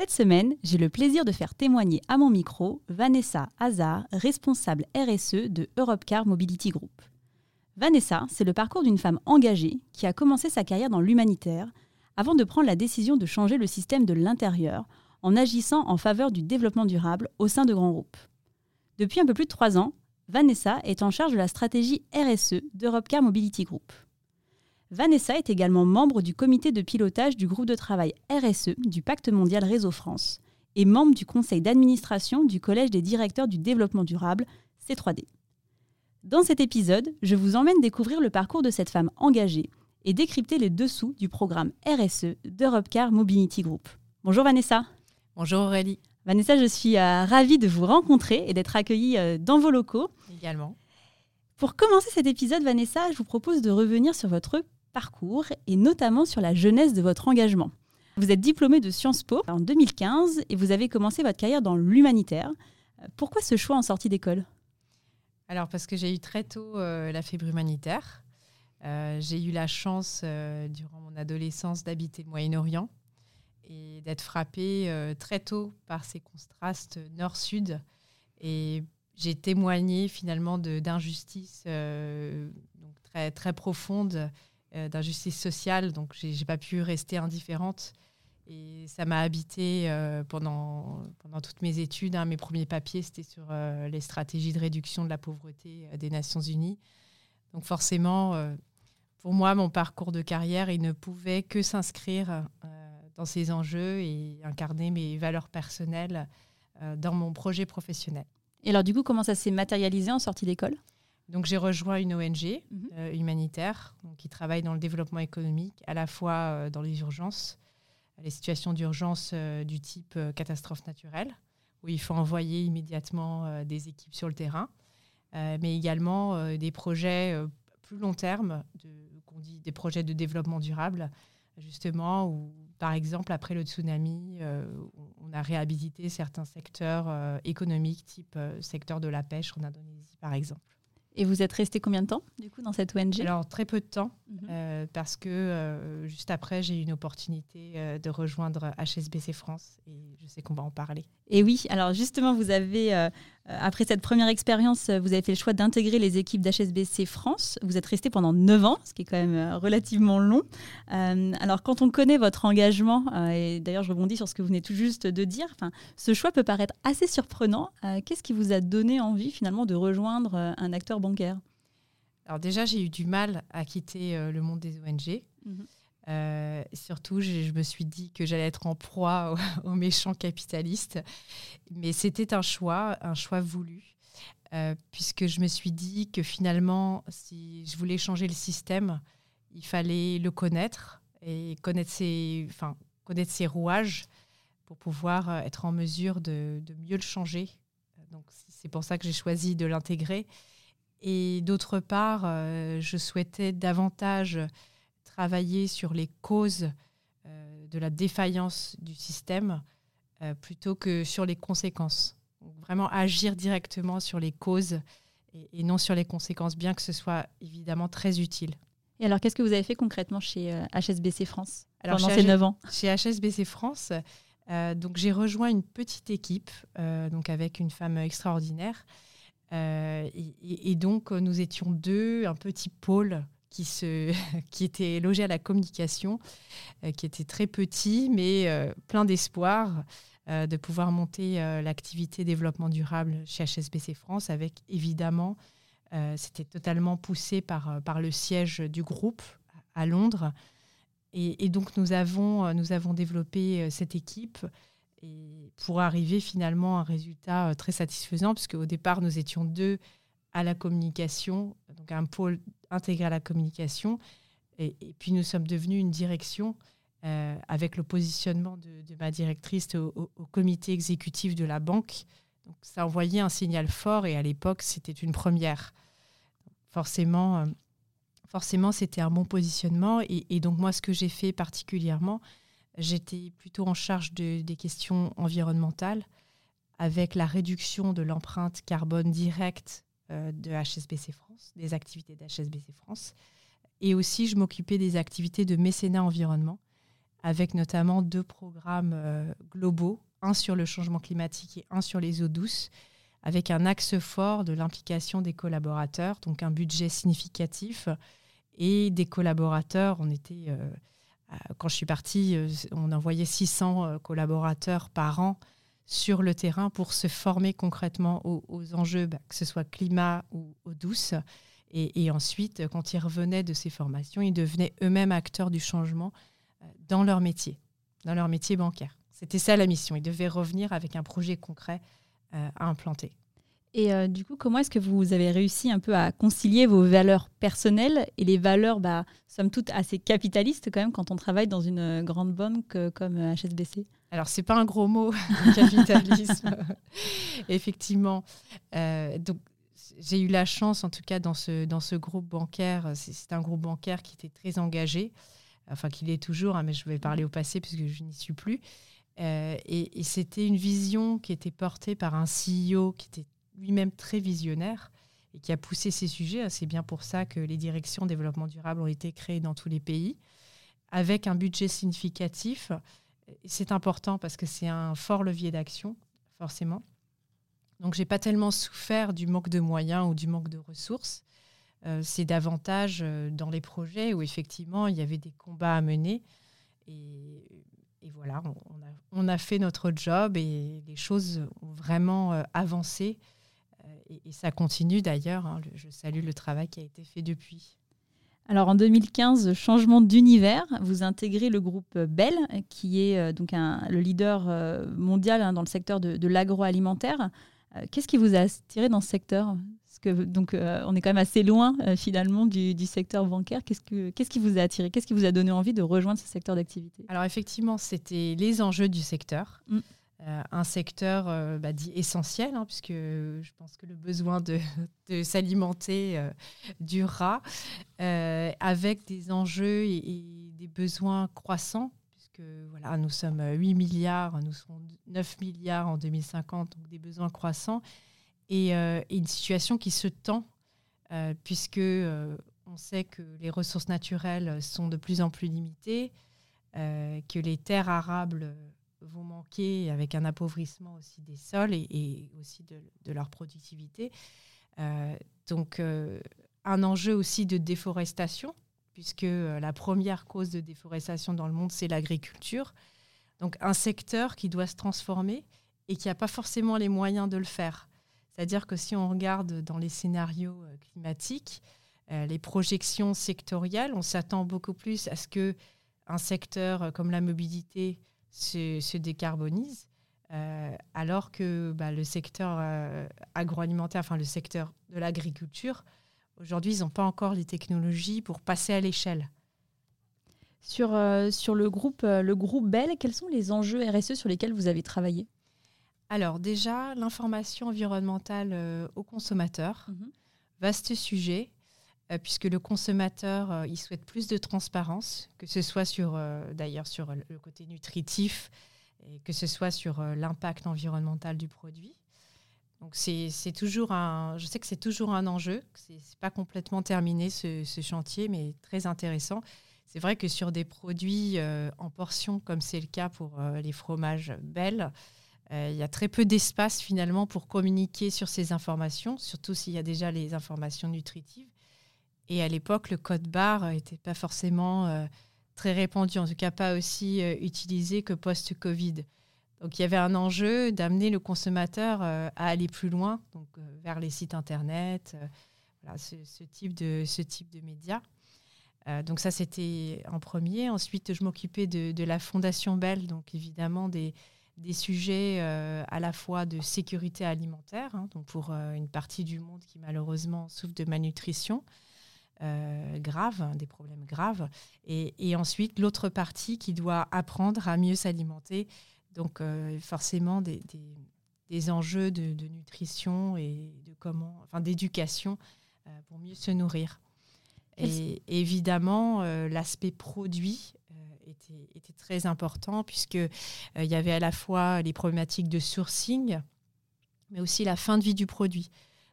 Cette semaine, j'ai le plaisir de faire témoigner à mon micro Vanessa Hazard, responsable RSE de Europcar Mobility Group. Vanessa, c'est le parcours d'une femme engagée qui a commencé sa carrière dans l'humanitaire avant de prendre la décision de changer le système de l'intérieur en agissant en faveur du développement durable au sein de grands groupes. Depuis un peu plus de trois ans, Vanessa est en charge de la stratégie RSE d'Europcar Mobility Group. Vanessa est également membre du comité de pilotage du groupe de travail RSE du Pacte mondial Réseau France et membre du conseil d'administration du Collège des directeurs du développement durable, C3D. Dans cet épisode, je vous emmène découvrir le parcours de cette femme engagée et décrypter les dessous du programme RSE d'Europcar Mobility Group. Bonjour Vanessa. Bonjour Aurélie. Vanessa, je suis euh, ravie de vous rencontrer et d'être accueillie euh, dans vos locaux. Également. Pour commencer cet épisode, Vanessa, je vous propose de revenir sur votre parcours et notamment sur la jeunesse de votre engagement. Vous êtes diplômé de Sciences Po en 2015 et vous avez commencé votre carrière dans l'humanitaire. Pourquoi ce choix en sortie d'école? Alors parce que j'ai eu très tôt euh, la fibre humanitaire. Euh, j'ai eu la chance euh, durant mon adolescence d'habiter le Moyen-Orient et d'être frappée très tôt par ces contrastes nord-sud. Et j'ai témoigné finalement d'injustices très, très profondes euh, d'injustice sociale, donc j'ai n'ai pas pu rester indifférente. Et ça m'a habité euh, pendant, pendant toutes mes études. Hein. Mes premiers papiers, c'était sur euh, les stratégies de réduction de la pauvreté des Nations Unies. Donc forcément, pour moi, mon parcours de carrière, il ne pouvait que s'inscrire dans ces enjeux et incarner mes valeurs personnelles dans mon projet professionnel. Et alors du coup, comment ça s'est matérialisé en sortie d'école? Donc j'ai rejoint une ONG mhm. euh, humanitaire qui travaille dans le développement économique, à la fois euh, dans les urgences, les situations d'urgence euh, du type catastrophe naturelle, où il faut envoyer immédiatement des équipes sur le terrain, mais également des projets plus long terme, qu'on dit des projets de développement durable, justement, où par exemple après le tsunami, on a réhabilité certains secteurs économiques, type secteur de la pêche en Indonésie par exemple. Et vous êtes resté combien de temps, du coup, dans cette ONG Alors, très peu de temps, mhm. euh, parce que euh, juste après, j'ai eu une opportunité euh, de rejoindre HSBC France, et je sais qu'on va en parler. Et oui, alors justement, vous avez, après cette première expérience, vous avez fait le choix d'intégrer les équipes d'HSBC France. Vous êtes resté pendant 9 ans, ce qui est quand même relativement long. alors, quand on connaît votre engagement, et d'ailleurs, je rebondis sur ce que vous venez tout juste de dire, ce choix peut paraître assez surprenant. Qu'est-ce qui vous a donné envie, finalement, de rejoindre un acteur bancaire? Alors déjà, j'ai eu du mal à quitter euh, le monde des ONG. Mhm. Euh, surtout, je, me suis dit que j'allais être en proie aux, méchants capitalistes. Mais c'était un choix, un choix voulu. Euh, puisque je me suis dit que finalement, si je voulais changer le système, il fallait le connaître et connaître ses, enfin, connaître ses rouages pour pouvoir être en mesure de, mieux le changer. Donc c'est pour ça que j'ai choisi de l'intégrer. Et d'autre part, euh, je souhaitais davantage travailler sur les causes euh, de la défaillance du système euh, plutôt que sur les conséquences. vraiment agir directement sur les causes et, non sur les conséquences, bien que ce soit évidemment très utile. Et alors, qu'est-ce que vous avez fait concrètement chez HSBC France alors, pendant ces 9 ans Chez HSBC France, donc j'ai rejoint une petite équipe donc avec une femme extraordinaire euh, et, donc, nous étions deux, un petit pôle qui, se, qui était logé à la communication, euh, qui était très petit, mais euh, plein d'espoir de pouvoir monter l'activité développement durable chez HSBC France, avec évidemment, c'était totalement poussé par, par le siège du groupe à Londres. Et, donc, nous avons, nous avons développé cette équipe pour arriver finalement à un résultat euh, très satisfaisant, puisque au départ, nous étions deux à la communication, donc un pôle intégré à la communication, et, puis nous sommes devenus une direction avec le positionnement de, ma directrice au, comité exécutif de la banque. Donc, ça envoyait un signal fort et à l'époque, c'était une première. Forcément, forcément, c'était un bon positionnement. Et, donc, moi, ce que j'ai fait particulièrement, j'étais plutôt en charge de, des questions environnementales avec la réduction de l'empreinte carbone directe euh, de HSBC France, des activités d'HSBC France. Et aussi, je m'occupais des activités de mécénat environnement, avec notamment deux programmes euh, globaux, un sur le changement climatique et un sur les eaux douces, avec un axe fort de l'implication des collaborateurs, donc un budget significatif et des collaborateurs. On était, euh, quand je suis partie, euh, on envoyait 600 euh, collaborateurs par an sur le terrain pour se former concrètement aux, enjeux, bah, que ce soit climat ou eau douce. Et, ensuite, quand ils revenaient de ces formations, ils devenaient eux-mêmes acteurs du changement dans leur métier, dans leur métier bancaire. C'était ça la mission. Ils devaient revenir avec un projet concret à implanter. Et euh, du coup, comment est-ce que vous avez réussi un peu à concilier vos valeurs personnelles et les valeurs, bah, somme toute, assez capitalistes quand même quand on travaille dans une euh, grande banque euh, comme HSBC Alors, c'est pas un gros mot, capitalisme, effectivement. donc, j'ai eu la chance, en tout cas, dans ce, dans ce groupe bancaire, c'est un groupe bancaire qui était très engagé, enfin, qu'il est toujours, hein, mais je vais parler au passé puisque je n'y suis plus. et c'était une vision qui était portée par un CEO qui était lui-même très visionnaire et qui a poussé ces sujets. C'est bien pour ça que les directions développement durable ont été créées dans tous les pays, avec un budget significatif. C'est important parce que c'est un fort levier d'action, forcément. Donc, j'ai pas tellement souffert du manque de moyens ou du manque de ressources. Euh, c'est davantage euh, dans les projets où effectivement il y avait des combats à mener. Et, voilà, on, a, on, a, fait notre job et les choses ont vraiment euh, avancé et, ça continue d'ailleurs. Hein, je salue le travail qui a été fait depuis. Alors en 2015, changement d'univers, vous intégrez le groupe Bell, qui est euh, donc le leader euh, mondial hein, dans le secteur de, l'agroalimentaire. Euh, qu'est-ce qui vous a attiré dans ce secteur? Parce que donc on est quand même assez loin finalement du, secteur bancaire. Qu'est-ce, que, qu'est-ce qui vous a attiré? Qu'est-ce qui vous a donné envie de rejoindre ce secteur d'activité? Alors effectivement, c'était les enjeux du secteur. Mm. Euh, un secteur euh, bah, dit essentiel, hein, puisque je pense que le besoin de, s'alimenter euh, durera, avec des enjeux et, des besoins croissants, puisque voilà, nous sommes 8 milliards, nous serons 9 milliards en 2050, donc des besoins croissants, et, une situation qui se tend, puisque on sait que les ressources naturelles sont de plus en plus limitées, que les terres arables vont manquer avec un appauvrissement aussi des sols et, aussi de, leur productivité. Euh, donc, euh, un enjeu aussi de déforestation, puisque euh, la première cause de déforestation dans le monde, c'est l'agriculture. Donc, un secteur qui doit se transformer et qui n'a pas forcément les moyens de le faire. C'est-à-dire que si on regarde dans les scénarios climatiques, les projections sectorielles, on s'attend beaucoup plus à ce que un secteur comme la mobilité se, décarbonise, euh, alors que bah, le secteur euh, agroalimentaire, enfin le secteur de l'agriculture, aujourd'hui, ils n'ont pas encore les technologies pour passer à l'échelle. Sur, euh, sur le, groupe, le groupe Bell, quels sont les enjeux RSE sur lesquels vous avez travaillé? Alors déjà, l'information environnementale aux consommateurs, mhm. vaste sujet. Euh, puisque le consommateur, euh, il souhaite plus de transparence, que ce soit sur, euh, d'ailleurs sur le côté nutritif, et que ce soit sur l'impact environnemental du produit. Donc c'est toujours un, je sais que c'est toujours un enjeu, c'est pas complètement terminé ce, chantier, mais très intéressant. C'est vrai que sur des produits en portions, comme c'est le cas pour les fromages Bell, il y a très peu d'espace finalement pour communiquer sur ces informations, surtout s'il y a déjà les informations nutritives. Et à l'époque, le code barre n'était pas forcément euh, très répandu, en tout cas pas aussi euh, utilisé que post-Covid. Donc il y avait un enjeu d'amener le consommateur euh, à aller plus loin, donc vers les sites internet, voilà, ce, type de, ce type de médias. donc ça, c'était en premier. Ensuite, je m'occupais de, la Fondation Bell, donc évidemment des, des sujets à la fois de sécurité alimentaire, hein, donc pour une partie du monde qui malheureusement souffre de malnutrition, graves, des problèmes graves. Et, ensuite, l'autre partie qui doit apprendre à mieux s'alimenter. Donc, forcément, des, des, enjeux de, nutrition et de comment, enfin, d'éducation pour mieux se nourrir. Et évidemment, l'aspect produit était, très important puisqu'il il y avait à la fois les problématiques de sourcing, mais aussi la fin de vie du produit.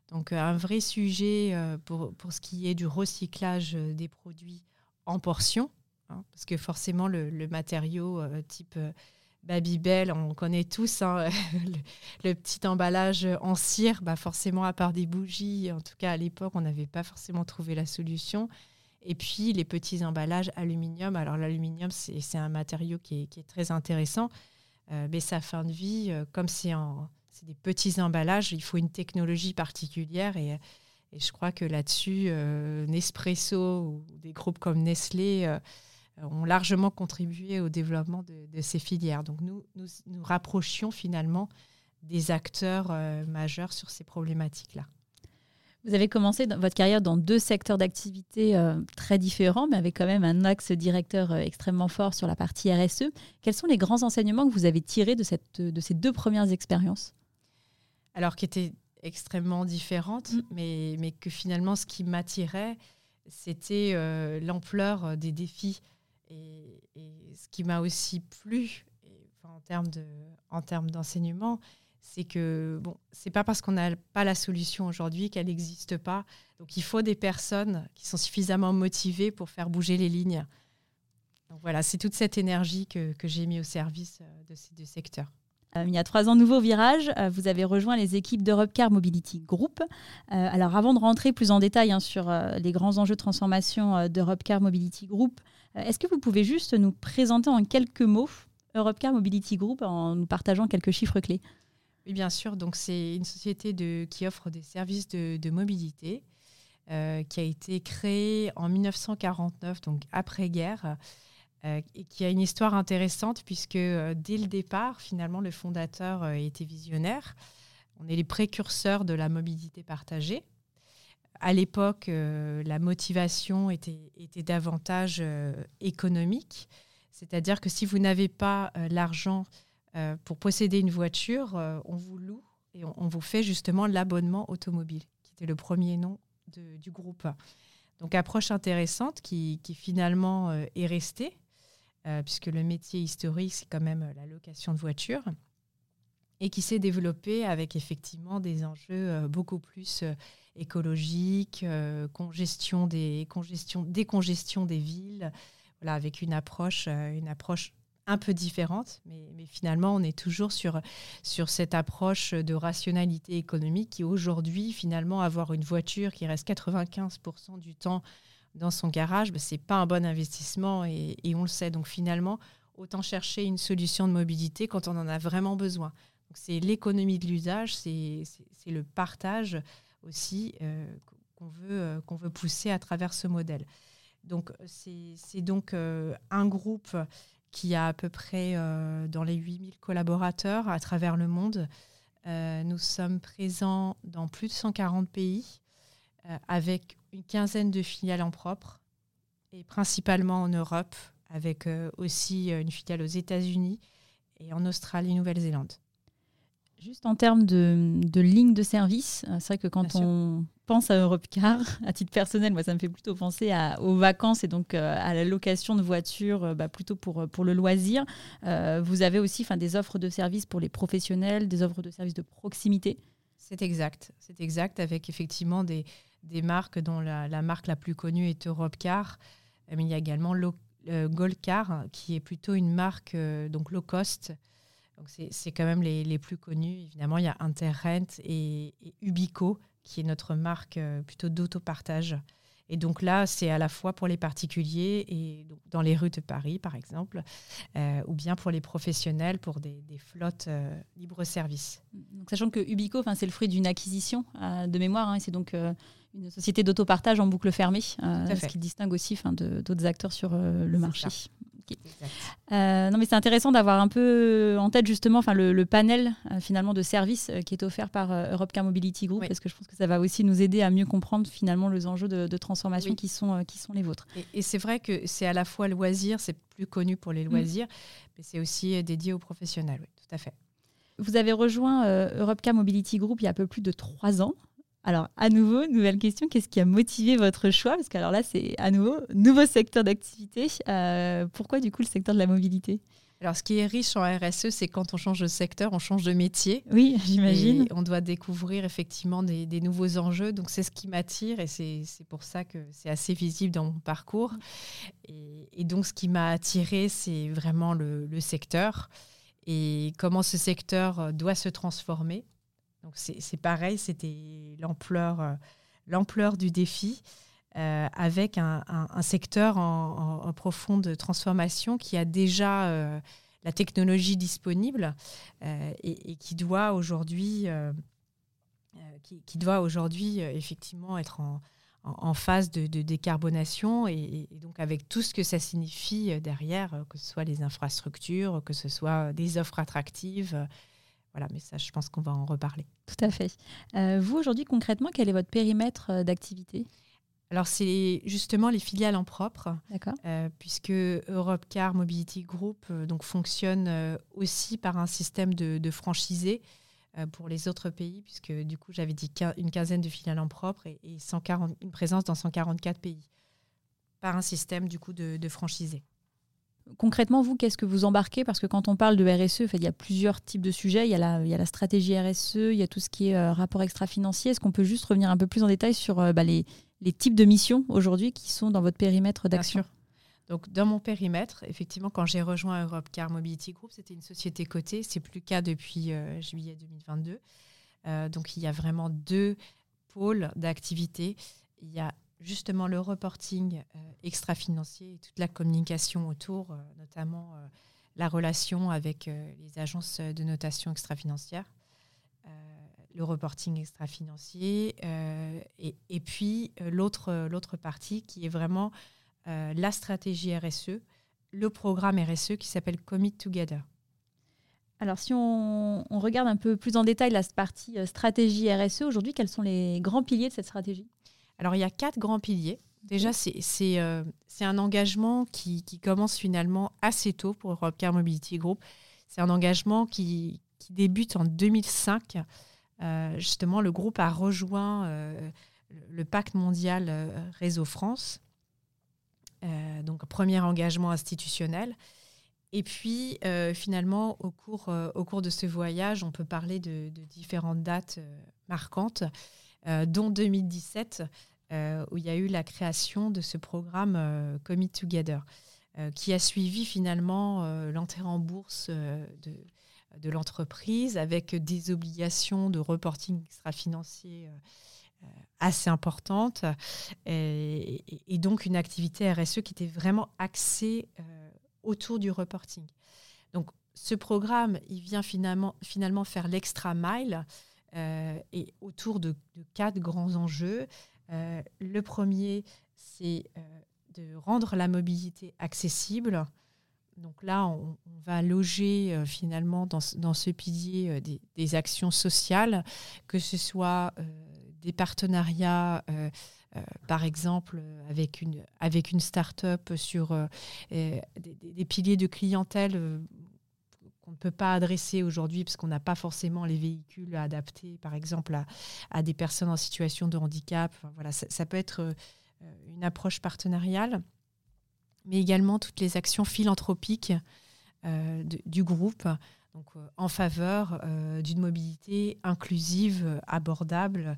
Donc un vrai sujet euh, pour, pour, ce qui est du recyclage euh, des produits en portions, hein, parce que forcément le, matériau euh, type Babybel, on connaît tous hein, le, petit emballage en cire, bah forcément à part des bougies, en tout cas à l'époque on n'avait pas forcément trouvé la solution. Et puis les petits emballages aluminium, alors l'aluminium c'est un matériau qui est, qui est, très intéressant, mais sa fin de vie, comme c'est en c'est des petits emballages, il faut une technologie particulière et, je crois que là-dessus, euh, Nespresso ou des groupes comme Nestlé euh, ont largement contribué au développement de, ces filières. Donc nous, nous, rapprochions finalement des acteurs euh, majeurs sur ces problématiques-là. Vous avez commencé votre carrière dans deux secteurs d'activité très différents, mais avec quand même un axe directeur extrêmement fort sur la partie RSE. Quels sont les grands enseignements que vous avez tirés de, cette, de ces deux premières expériences? Alors qui était extrêmement différente, mm. mais, mais que finalement, ce qui m'attirait, c'était euh, l'ampleur euh, des défis. Et, ce qui m'a aussi plu, en termes de, en termes d'enseignement, c'est que bon, c'est pas parce qu'on n'a pas la solution aujourd'hui qu'elle n'existe pas. Donc il faut des personnes qui sont suffisamment motivées pour faire bouger les lignes. Donc voilà, c'est toute cette énergie que, que j'ai mis au service euh, de ces deux secteurs. Euh, il y a trois ans, nouveau virage. Euh, vous avez rejoint les équipes d'Europe Car Mobility Group. Euh, alors, avant de rentrer plus en détail hein, sur les grands enjeux de transformation d'Europe Car Mobility Group, est-ce que vous pouvez juste nous présenter en quelques mots Europe Car Mobility Group en nous partageant quelques chiffres clés? Oui, bien sûr. Donc, c'est une société qui offre des services de mobilité. qui a été créée en 1949, donc après-guerre, euh, et qui a une histoire intéressante puisque euh, dès le départ, finalement, le fondateur euh, était visionnaire. On est les précurseurs de la mobilité partagée. À l'époque, la motivation était, était davantage économique, c'est-à-dire que si vous n'avez pas l'argent pour posséder une voiture, on vous loue et on, vous fait justement l'abonnement automobile, qui était le premier nom du groupe. Donc approche intéressante qui, qui finalement est restée euh, puisque le métier historique, c'est quand même euh, la location de voitures, et qui s'est développé avec effectivement des enjeux euh, beaucoup plus écologiques, congestion des, congestion, décongestion des villes, voilà, avec une approche, une approche un peu différente, mais, mais, finalement, on est toujours sur, sur cette approche de rationalité économique qui aujourd'hui, finalement, avoir une voiture qui reste 95% du temps dans son garage, ben, ce n'est pas un bon investissement et, on le sait. Donc finalement, autant chercher une solution de mobilité quand on en a vraiment besoin. C'est l'économie de l'usage, c'est le partage aussi euh, qu'on veut, euh, qu'on veut pousser à travers ce modèle. Donc c'est donc euh, un groupe qui a à peu près dans les 8000 collaborateurs à travers le monde. nous sommes présents dans plus de 140 pays avec une quinzaine de filiales en propre, et principalement en Europe, avec euh, aussi euh, une filiale aux États-Unis et en Australie, Nouvelle-Zélande. Juste en termes de, de ligne de service, euh, c'est vrai que quand on pense à Europcar, à titre personnel, moi ça me fait plutôt penser à, aux vacances et donc à la location de voitures, bah, plutôt pour, pour le loisir. vous avez aussi des offres de services pour les professionnels, des offres de services de proximité. C'est exact, c'est exact, avec effectivement des, des marques dont la, marque la plus connue est Europcar. Euh, mais il y a également euh, Goldcar, qui est plutôt une marque euh, donc low cost. Donc c'est quand même les, plus connus. Évidemment, il y a Interrent et, Ubico, qui est notre marque plutôt d'autopartage. Et donc là, c'est à la fois pour les particuliers et dans les rues de Paris, par exemple, ou bien pour les professionnels, pour des, flottes libre-service. Sachant que Ubico, c'est le fruit d'une acquisition de mémoire, hein, c'est donc une société d'autopartage en boucle fermée, euh, ce qui distingue aussi d'autres acteurs sur euh, le marché. Euh, non, mais c'est intéressant d'avoir un peu en tête justement enfin, le, panel euh, finalement de services qui est offert par Europe Car Mobility Group, parce que je pense que ça va aussi nous aider à mieux comprendre finalement les enjeux de, transformation qui, sont, qui sont les vôtres. Et, c'est vrai que c'est à la fois loisir, c'est plus connu pour les mm. loisirs, mais c'est aussi dédié aux professionnels, oui, tout à fait. Vous avez rejoint Europe Car Mobility Group il y a un peu plus de trois ans. Alors, à nouveau, nouvelle question, qu'est-ce qui a motivé votre choix? Parce que alors là, c'est à nouveau, nouveau secteur d'activité. Euh, pourquoi du coup le secteur de la mobilité? Alors, ce qui est riche en RSE, c'est quand on change de secteur, on change de métier. Oui, j'imagine. On doit découvrir effectivement des, nouveaux enjeux. Donc, c'est ce qui m'attire et c'est pour ça que c'est assez visible dans mon parcours. Et, donc, ce qui m'a attiré, c'est vraiment le, secteur et comment ce secteur doit se transformer. Donc c'est pareil, c'était l'ampleur euh, l'ampleur du défi. Euh, avec un, secteur en, profonde transformation qui a déjà euh, la technologie disponible et, qui doit aujourd'hui qui, doit aujourd'hui effectivement être en, phase de, décarbonation et, donc avec tout ce que ça signifie derrière, que ce soit les infrastructures, que ce soit des offres attractives, voilà, mais ça, je pense qu'on va en reparler. Tout à fait. Euh, vous, aujourd'hui, concrètement, quel est votre périmètre euh, d'activité? Alors, c'est justement les filiales en propre, euh, puisque Europe Car Mobility Group donc, fonctionne aussi par un système de, de franchisés pour les autres pays, puisque du coup, j'avais dit une quinzaine de filiales en propre et, 140, une présence dans 144 pays, par un système du coup de, de franchisés concrètement, vous, qu'est-ce que vous embarquez? Parce que quand on parle de RSE, il y a plusieurs types de sujets. Il y a la, il y a la stratégie RSE, il y a tout ce qui est euh, rapport extra-financier. Est-ce qu'on peut juste revenir un peu plus en détail sur euh, bah, les, types de missions aujourd'hui qui sont dans votre périmètre d'action? donc, dans mon périmètre, effectivement, quand j'ai rejoint Europe Car Mobility Group, c'était une société cotée. C'est plus le cas depuis euh, juillet 2022. donc, il y a vraiment deux pôles d'activité. Il y a justement le reporting euh, extra-financier et toute la communication autour, euh, notamment euh, la relation avec les agences de notation extra-financière, le reporting extra-financier, et, puis l'autre, partie qui est vraiment la stratégie RSE, le programme RSE qui s'appelle Commit Together. Alors, si on, regarde un peu plus en détail la partie stratégie RSE, aujourd'hui, quels sont les grands piliers de cette stratégie? Alors, il y a quatre grands piliers. Déjà, c'est euh, un engagement qui, commence finalement assez tôt pour Europe Car Mobility Group. C'est un engagement qui, débute en 2005. Euh, justement, le groupe a rejoint euh, le pacte mondial Réseau France. donc, premier engagement institutionnel. Et puis, finalement, au cours, au cours de ce voyage, on peut parler de, de différentes dates marquantes. Euh, dont 2017, euh, où il y a eu la création de ce programme euh, Commit Together, qui a suivi finalement l'entrée en bourse de, l'entreprise avec des obligations de reporting extra-financier assez importantes et, donc une activité RSE qui était vraiment axée autour du reporting. Donc ce programme, il vient finalement, finalement faire l'extra mile et autour de, quatre grands enjeux. Euh, le premier, c'est euh, de rendre la mobilité accessible. Donc là, on, va loger finalement dans, ce pilier des, actions sociales, que ce soit des partenariats, par exemple avec une, start-up sur des, piliers de clientèle qu'on ne peut pas adresser aujourd'hui parce qu'on n'a pas forcément les véhicules adaptés, par exemple, à, des personnes en situation de handicap. voilà, ça, peut être euh, une approche partenariale, mais également toutes les actions philanthropiques euh, du groupe donc, euh, en faveur d'une mobilité inclusive, abordable,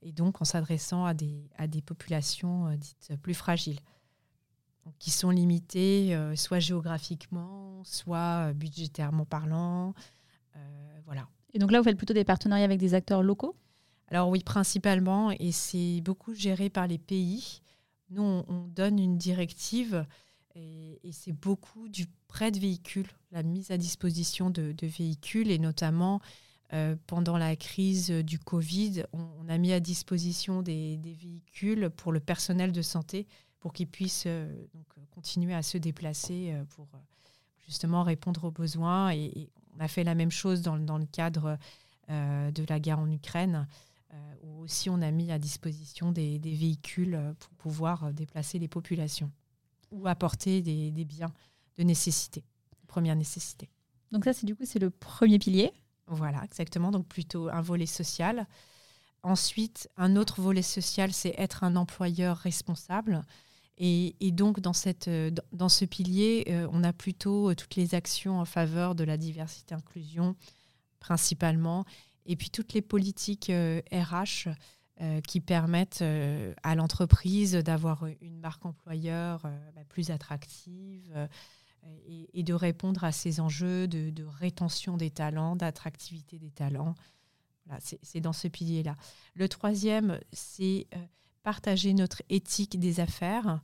et donc en s'adressant à des, à des populations dites plus fragiles qui sont limités euh, soit géographiquement, soit euh, budgétairement parlant. Euh, voilà. Et donc là, vous faites plutôt des partenariats avec des acteurs locaux? Alors oui, principalement, et c'est beaucoup géré par les pays. Nous, on, donne une directive et, c'est beaucoup du prêt de véhicules, la mise à disposition de, véhicules et notamment pendant la crise du Covid, on, a mis à disposition des, des, véhicules pour le personnel de santé pour qu'ils puissent donc, continuer à se déplacer pour justement répondre aux besoins. Et, on a fait la même chose dans, dans le cadre de la guerre en Ukraine, où aussi on a mis à disposition des, des véhicules pour pouvoir déplacer les populations ou apporter des, des biens de nécessité, première nécessité. Donc ça, c'est du coup, c'est le premier pilier. Voilà, exactement. Donc plutôt un volet social. Ensuite, un autre volet social, c'est être un employeur responsable. Et, donc, dans, cette, dans ce pilier, euh, on a plutôt euh, toutes les actions en faveur de la diversité inclusion, principalement, et puis toutes les politiques RH euh, qui permettent à l'entreprise d'avoir une marque employeur bah, plus attractive et, de répondre à ces enjeux de, rétention des talents, d'attractivité des talents. Voilà, c'est dans ce pilier-là. Le troisième, c'est euh, partager notre éthique des affaires.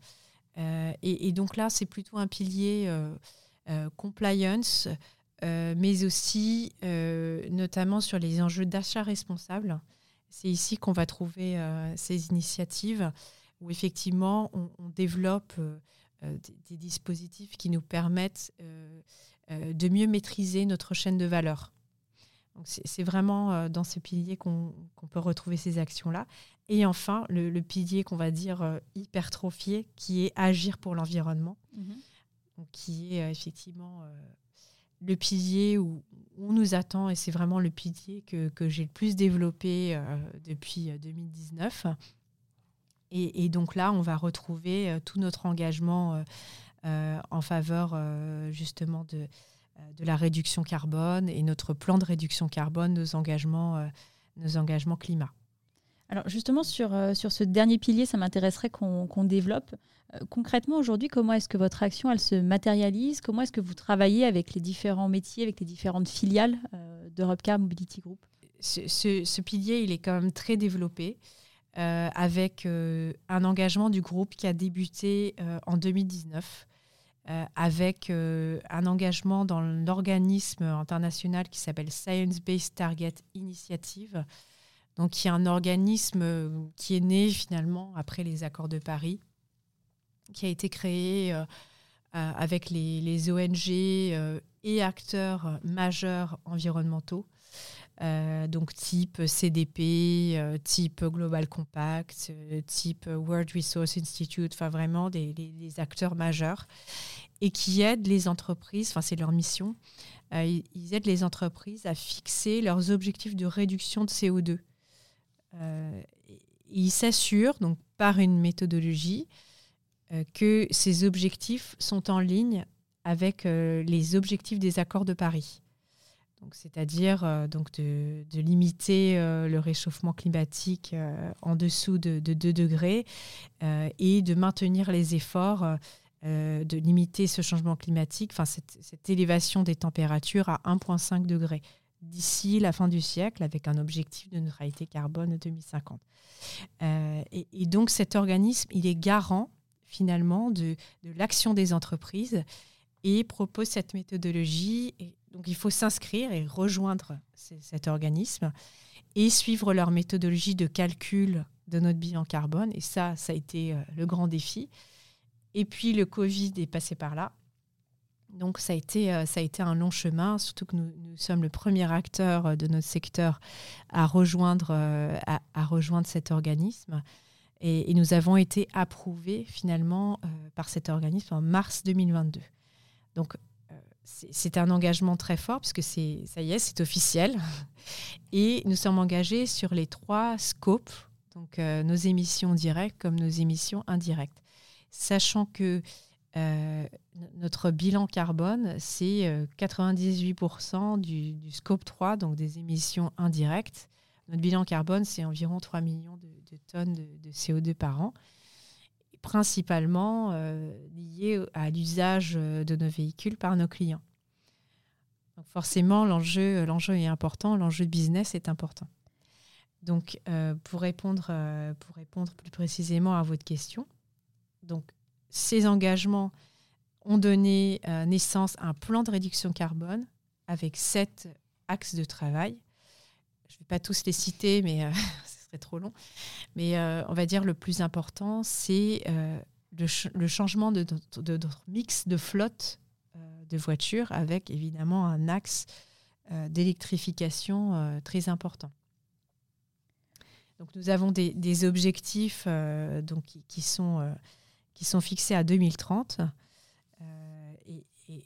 Euh, et, donc là, c'est plutôt un pilier euh, compliance, mais aussi notamment sur les enjeux d'achat responsable. C'est ici qu'on va trouver ces initiatives où effectivement on, développe euh, des, dispositifs qui nous permettent euh, euh, de mieux maîtriser notre chaîne de valeur. C'est vraiment dans ce pilier qu'on peut retrouver ces actions-là. Et enfin, le, pilier qu'on va dire hypertrophié, qui est agir pour l'environnement, mhm. qui est effectivement le pilier où on nous attend, et c'est vraiment le pilier que, que j'ai le plus développé depuis 2019. Et, donc là, on va retrouver euh, tout notre engagement euh, euh, en faveur justement de, de la réduction carbone et notre plan de réduction carbone, nos engagements, nos engagements climat. Alors justement, sur, sur ce dernier pilier, ça m'intéresserait qu'on développe. concrètement, aujourd'hui, comment est-ce que votre action, elle se matérialise? Comment est-ce que vous travaillez avec les différents métiers, avec les différentes filiales d'Europecar Mobility Group? Ce, ce, pilier, il est quand même très développé. Euh, avec euh, un engagement du groupe qui a débuté euh, en 2019, avec un engagement dans l'organisme international qui s'appelle Science Based Target Initiative, donc qui est un organisme qui est né finalement après les accords de Paris, qui a été créé avec les ONG et acteurs majeurs environnementaux euh, donc type CDP, euh, type Global Compact, euh, type World Resource Institute, enfin vraiment des, acteurs majeurs et qui aident les entreprises, enfin c'est leur mission, ils aident les entreprises à fixer leurs objectifs de réduction de CO2. ils s'assurent donc par une méthodologie que ces objectifs sont en ligne avec les objectifs des accords de Paris c'est-à-dire euh, donc de, limiter euh, le réchauffement climatique euh, en dessous de, 2 degrés et de maintenir les efforts de limiter ce changement climatique, enfin cette, élévation des températures à 1,5 degré d'ici la fin du siècle avec un objectif de neutralité carbone 2050. Et, et, donc cet organisme, il est garant finalement de, de l'action des entreprises et propose cette méthodologie. Donc il faut s'inscrire et rejoindre cet organisme et suivre leur méthodologie de calcul de notre bilan carbone. Et ça, ça a été euh, le grand défi. Et puis le Covid est passé par là. Donc ça a été, euh, ça a été un long chemin, surtout que nous, sommes le premier acteur euh, de notre secteur à rejoindre, à, rejoindre cet organisme. Et, nous avons été approuvés finalement par cet organisme en mars 2022. Donc c'est un engagement très fort puisque c'est ça y est, c'est officiel. Et nous sommes engagés sur les trois scopes, donc euh, nos émissions directes comme nos émissions indirectes, sachant que euh, notre bilan carbone, c'est 98% euh, du, scope 3, donc des émissions indirectes. Notre bilan carbone, c'est environ 3 millions de, tonnes de, CO2 par an principalement euh, à l'usage euh, de nos véhicules par nos clients. Forcément, l'enjeu, l'enjeu est important, l'enjeu de business est important. Donc, euh, pour, répondre, pour répondre plus précisément à votre question, donc, ces engagements ont donné naissance à un plan de réduction carbone avec sept axes de travail. Je ne vais pas tous les citer, mais trop long. Mais euh, on va dire le plus important, c'est euh, le, changement de, notre mix de flotte de voitures avec évidemment un axe d'électrification très important. Donc nous avons des, objectifs donc, qui, sont, qui sont fixés à 2030.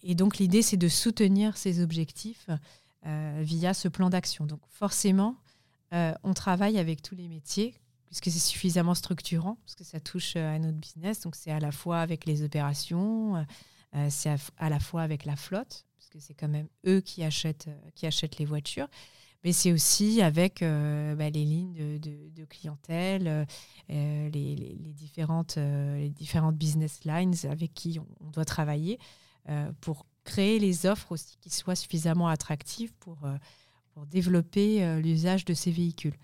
Et, donc l'idée, c'est de soutenir ces objectifs via ce plan d'action. Donc forcément, on travaille avec tous les métiers, puisque c'est suffisamment structurant, parce que ça touche à notre business. Donc c'est à la fois avec les opérations, c'est à, la fois avec la flotte, parce que c'est quand même eux qui achètent, qui achètent les voitures mais c'est aussi avec euh, bah, les lignes de, clientèle, euh, les, différentes, euh, les différentes business lines avec qui on, doit travailler pour créer les offres aussi qui soient suffisamment attractives pour, pour développer l'usage de ces véhicules.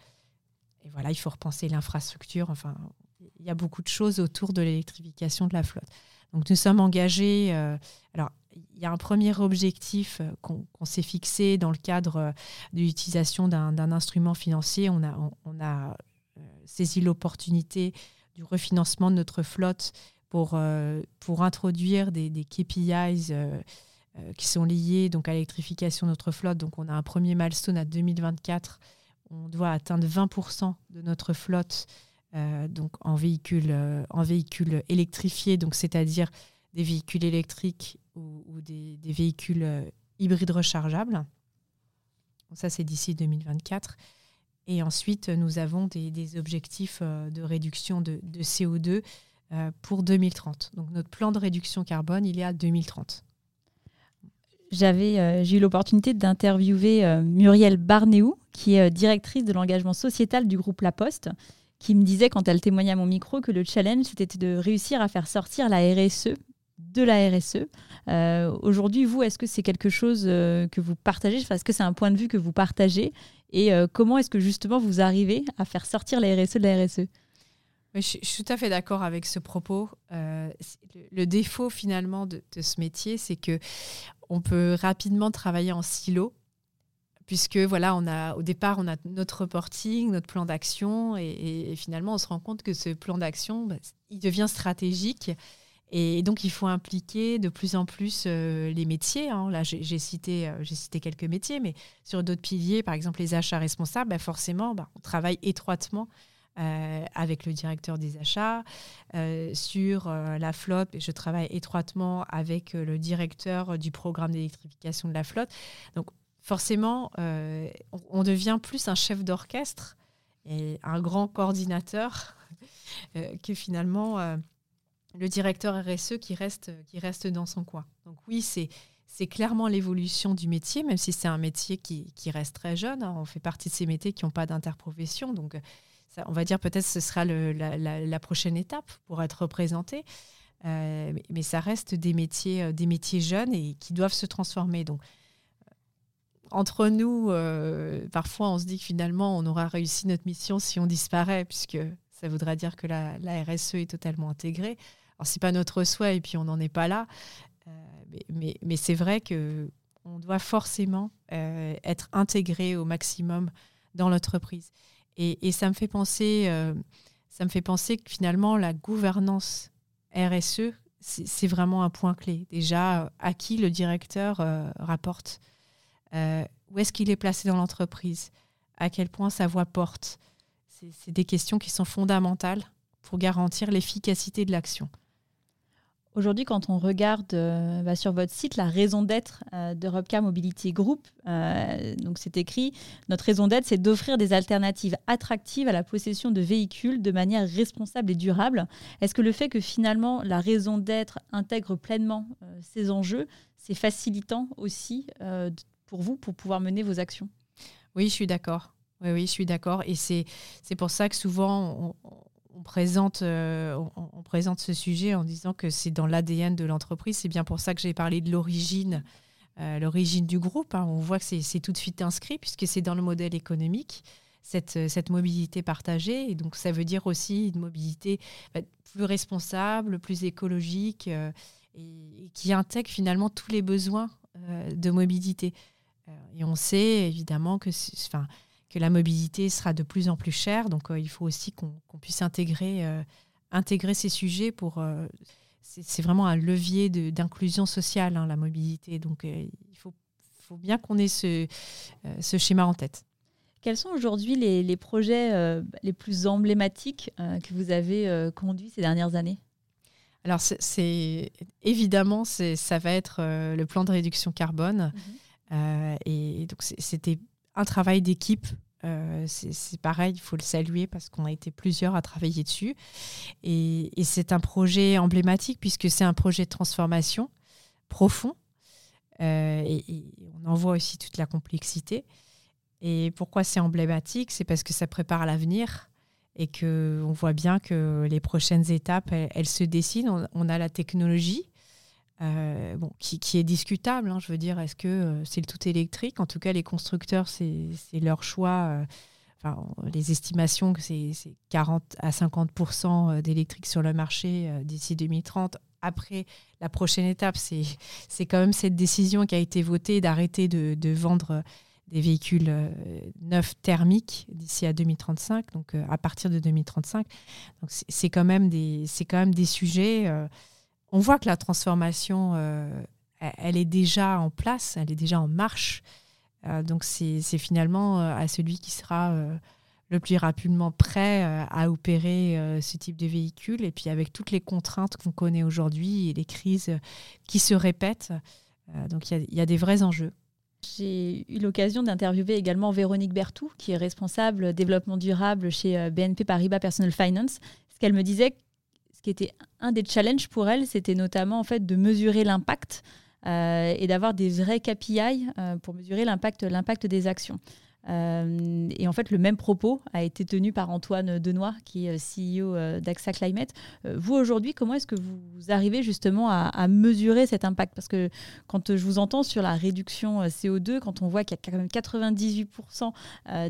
Et voilà, il faut repenser l'infrastructure. Enfin, il y a beaucoup de choses autour de l'électrification de la flotte. Donc nous sommes engagés. alors il y a un premier objectif euh, qu'on s'est fixé dans le cadre euh, de l'utilisation d'un instrument financier. On a, euh, saisi l'opportunité du refinancement de notre flotte pour, pour introduire des, des KPIs qui sont liés donc, à l'électrification de notre flotte. Donc on a un premier milestone à 2024. On doit atteindre 20% de notre flotte donc en véhicules véhicules électrifiés, c'est-à-dire des véhicules électriques ou, des, véhicules euh, hybrides rechargeables. ça, c'est d'ici 2024. Et ensuite, nous avons des, objectifs euh, de réduction de, CO2 euh, pour 2030. Donc notre plan de réduction carbone, il est à 2030. J'avais, j'ai eu l'opportunité d'interviewer Muriel Barnéou, qui est directrice de l'engagement sociétal du groupe La Poste, qui me disait quand elle témoignait à mon micro que le challenge c'était de réussir à faire sortir la RSE de la RSE. Euh, aujourd'hui, vous, est-ce que c'est quelque chose euh, que vous partagez? Est-ce que c'est un point de vue que vous partagez? Et euh, comment est-ce que justement vous arrivez à faire sortir la RSE de la RSE je, suis tout à fait d'accord avec ce propos. le, défaut finalement de, ce métier, c'est que on peut rapidement travailler en silo puisque voilà, on a au départ on a notre reporting, notre plan d'action, et, finalement on se rend compte que ce plan d'action, bah, il devient stratégique et donc, il faut impliquer de plus en plus euh, les métiers. Hein. Là, j'ai cité, euh, cité quelques métiers, mais sur d'autres piliers, par exemple les achats responsables, bah, forcément, bah, on travaille étroitement euh, avec le directeur des achats. sur la flotte, je travaille étroitement avec le directeur du programme d'électrification de la flotte. Donc, forcément, on, devient plus un chef d'orchestre et un grand coordinateur que finalement le directeur RSE qui reste, qui reste dans son coin. Donc oui, c'est c'est clairement l'évolution du métier, même si c'est un métier qui, qui, reste très jeune. Hein. On fait partie de ces métiers qui n'ont pas d'interprofession. Donc, on va dire peut-être ce sera la, prochaine étape pour être représenté. Euh, mais, ça reste des métiers, euh, des métiers jeunes et qui doivent se transformer. Donc, euh, entre nous, parfois, on se dit que finalement, on aura réussi notre mission si on disparaît, puisque ça voudra dire que la, RSE est totalement intégrée. Alors, c'est pas notre souhait et puis on n'en est pas là. Mais, mais, c'est vrai que on doit forcément être intégré au maximum dans l'entreprise. Et, ça me fait penser, euh, ça me fait penser que finalement la gouvernance RSE, c'est vraiment un point clé. Déjà, à qui le directeur rapporte Où est-ce qu'il est placé dans l'entreprise À quel point sa voix porte C'est des questions qui sont fondamentales pour garantir l'efficacité de l'action. Aujourd'hui, quand on regarde euh, bah, sur votre site la raison d'être euh, de Robcar Mobility Group, euh, donc c'est écrit notre raison d'être, c'est d'offrir des alternatives attractives à la possession de véhicules de manière responsable et durable. Est-ce que le fait que finalement la raison d'être intègre pleinement ces enjeux, c'est facilitant aussi pour vous pour pouvoir mener vos actions? Oui, je suis d'accord. Oui, oui, je suis d'accord. Et c'est pour ça que souvent on, on présente, euh, on, présente ce sujet en disant que c'est dans l'ADN de l'entreprise. C'est bien pour ça que j'ai parlé de l'origine, euh, l'origine du groupe. Hein. On voit que c'est tout de suite inscrit puisque c'est dans le modèle économique. Cette, euh, cette, mobilité partagée. Et donc, ça veut dire aussi une mobilité bah, plus responsable, plus écologique et, qui intègre finalement tous les besoins de mobilité. et on sait évidemment que, enfin, que la mobilité sera de plus en plus chère. Donc, euh, il faut aussi qu'on puisse intégrer euh, intégrer ces sujets pour. c'est vraiment un levier d'inclusion sociale, hein, la mobilité. Donc, il faut, faut, bien qu'on ait ce, ce schéma en tête. Quels sont aujourd'hui les, les, projets les plus emblématiques que vous avez conduits ces dernières années? Alors, c'est évidemment, ça va être euh, le plan de réduction carbone. Mhm. Euh, et donc, c'était un travail d'équipe. Euh, c'est pareil, il faut le saluer parce qu'on a été plusieurs à travailler dessus. Et, c'est un projet emblématique puisque c'est un projet de transformation profond. et, on en voit aussi toute la complexité. Et pourquoi c'est emblématique? C'est parce que ça prépare l'avenir et que on voit bien que les prochaines étapes, elles, se dessinent. On, a la technologie. Euh, bon, qui, est discutable. Hein, je veux dire, est-ce que euh, c'est le tout électrique? En tout cas, les constructeurs, c'est leur choix. Euh, enfin, les estimations que c'est 40 à 50% d'électrique sur le marché d'ici 2030. Après, la prochaine étape, c'est quand même cette décision qui a été votée d'arrêter de, vendre des véhicules neufs thermiques d'ici à 2035, donc à partir de 2035. Donc c'est quand quand même des sujets. Euh, on voit que la transformation, elle est déjà en place, elle est déjà en marche. donc c'est finalement à celui qui sera le plus rapidement prêt à opérer ce type de véhicule. Et puis avec toutes les contraintes qu'on connaît aujourd'hui et les crises qui se répètent, donc il y, a des vrais enjeux. J'ai eu l'occasion d'interviewer également Véronique Bertou, qui est responsable développement durable chez euh, BNP Paribas Personal Finance. Ce qu'elle me disait, ce qui était un des challenges pour elle, c'était notamment en fait de mesurer l'impact euh, et d'avoir des vrais KPI euh, pour mesurer l'impact, l'impact des actions. Euh, et en fait, le même propos a été tenu par Antoine Denoy, qui est CEO euh, d'AXA Climate. Euh, vous, aujourd'hui, comment est-ce que vous arrivez justement à, mesurer cet impact? Parce que quand je vous entends sur la réduction CO2, quand on voit qu'il y a quand même 98%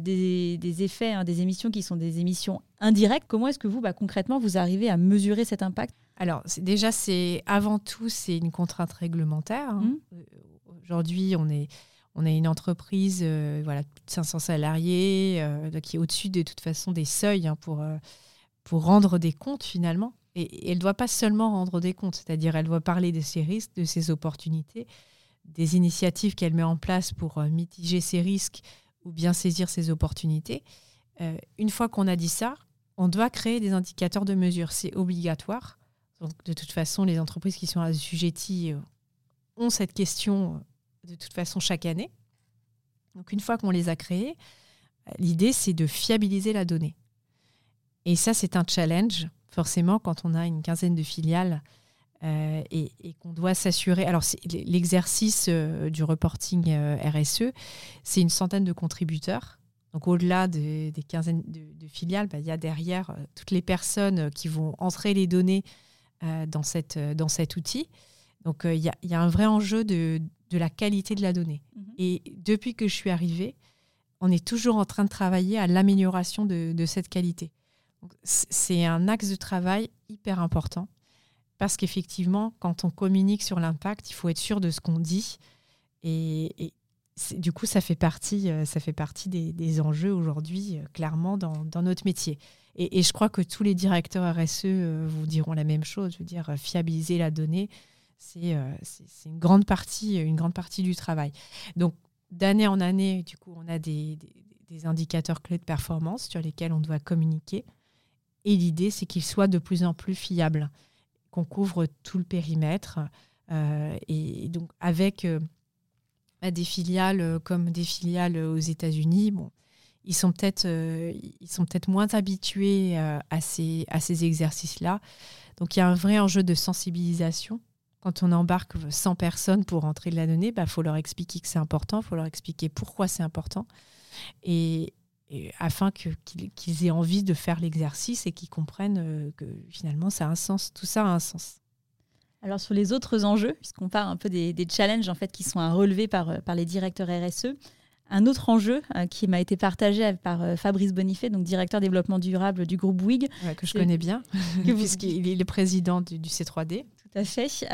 des, effets, hein, des émissions qui sont des émissions indirectes, comment est-ce que vous, bah, concrètement, vous arrivez à mesurer cet impact? Alors déjà, c'est avant tout, c'est une contrainte réglementaire. Hein. Mmh. Aujourd'hui, on est, on a une entreprise, euh, voilà, de 500 salariés, euh, qui est au-dessus de toute façon des seuils hein, pour, euh, pour rendre des comptes finalement. Et, elle ne doit pas seulement rendre des comptes, c'est-à-dire elle doit parler de ses risques, de ses opportunités, des initiatives qu'elle met en place pour mitiger ses risques ou bien saisir ses opportunités. une fois qu'on a dit ça, on doit créer des indicateurs de mesure. C'est obligatoire. Donc, de toute façon, les entreprises qui sont assujetties ont cette question de toute façon chaque année. Donc une fois qu'on les a créés, l'idée c'est de fiabiliser la donnée. Et ça c'est un challenge forcément quand on a une quinzaine de filiales euh, et, qu'on doit s'assurer. Alors l'exercice euh, du reporting euh, RSE, c'est une centaine de contributeurs. Donc au-delà des quinzaines de, filiales, bah, il y a derrière toutes les personnes qui vont entrer les données dans, cette, dans cet outil. Donc il y, y, a un vrai enjeu de, de la qualité de la donnée. Mhm. Et depuis que je suis arrivée, on est toujours en train de travailler à l'amélioration de, cette qualité. C'est un axe de travail hyper important parce qu'effectivement, quand on communique sur l'impact, il faut être sûr de ce qu'on dit. Et, du coup, ça fait partie, euh, ça fait partie des, enjeux aujourd'hui, euh, clairement, dans, notre métier. Et, et, je crois que tous les directeurs RSE euh, vous diront la même chose, je veux dire, fiabiliser la donnée, c'est une, grande partie, une grande partie du travail. Donc, d'année en année, du coup, on a des, indicateurs clés de performance sur lesquels on doit communiquer. Et l'idée, c'est qu'ils soient de plus en plus fiables, qu'on couvre tout le périmètre. Euh, et donc, avec euh, bah, des filiales comme des filiales aux États-Unis, bon, ils sont peut-être peut moins habitués à ces, à ces exercices-là. Donc, il y a un vrai enjeu de sensibilisation quand on embarque 100 personnes pour rentrer de la donnée, il bah, faut leur expliquer que c'est important, il faut leur expliquer pourquoi c'est important, et, afin qu'ils aient envie de faire l'exercice et qu'ils comprennent euh, que finalement ça a un sens, tout ça a un sens. Alors sur les autres enjeux, puisqu'on parle un peu des, challenges en fait qui sont à relever par, euh, par les directeurs RSE, un autre enjeu euh, qui m'a été partagé par Fabrice Bonifay, donc directeur développement durable du groupe WIG. que je connais bien, puisqu'il est président du, du C3D Tout fait.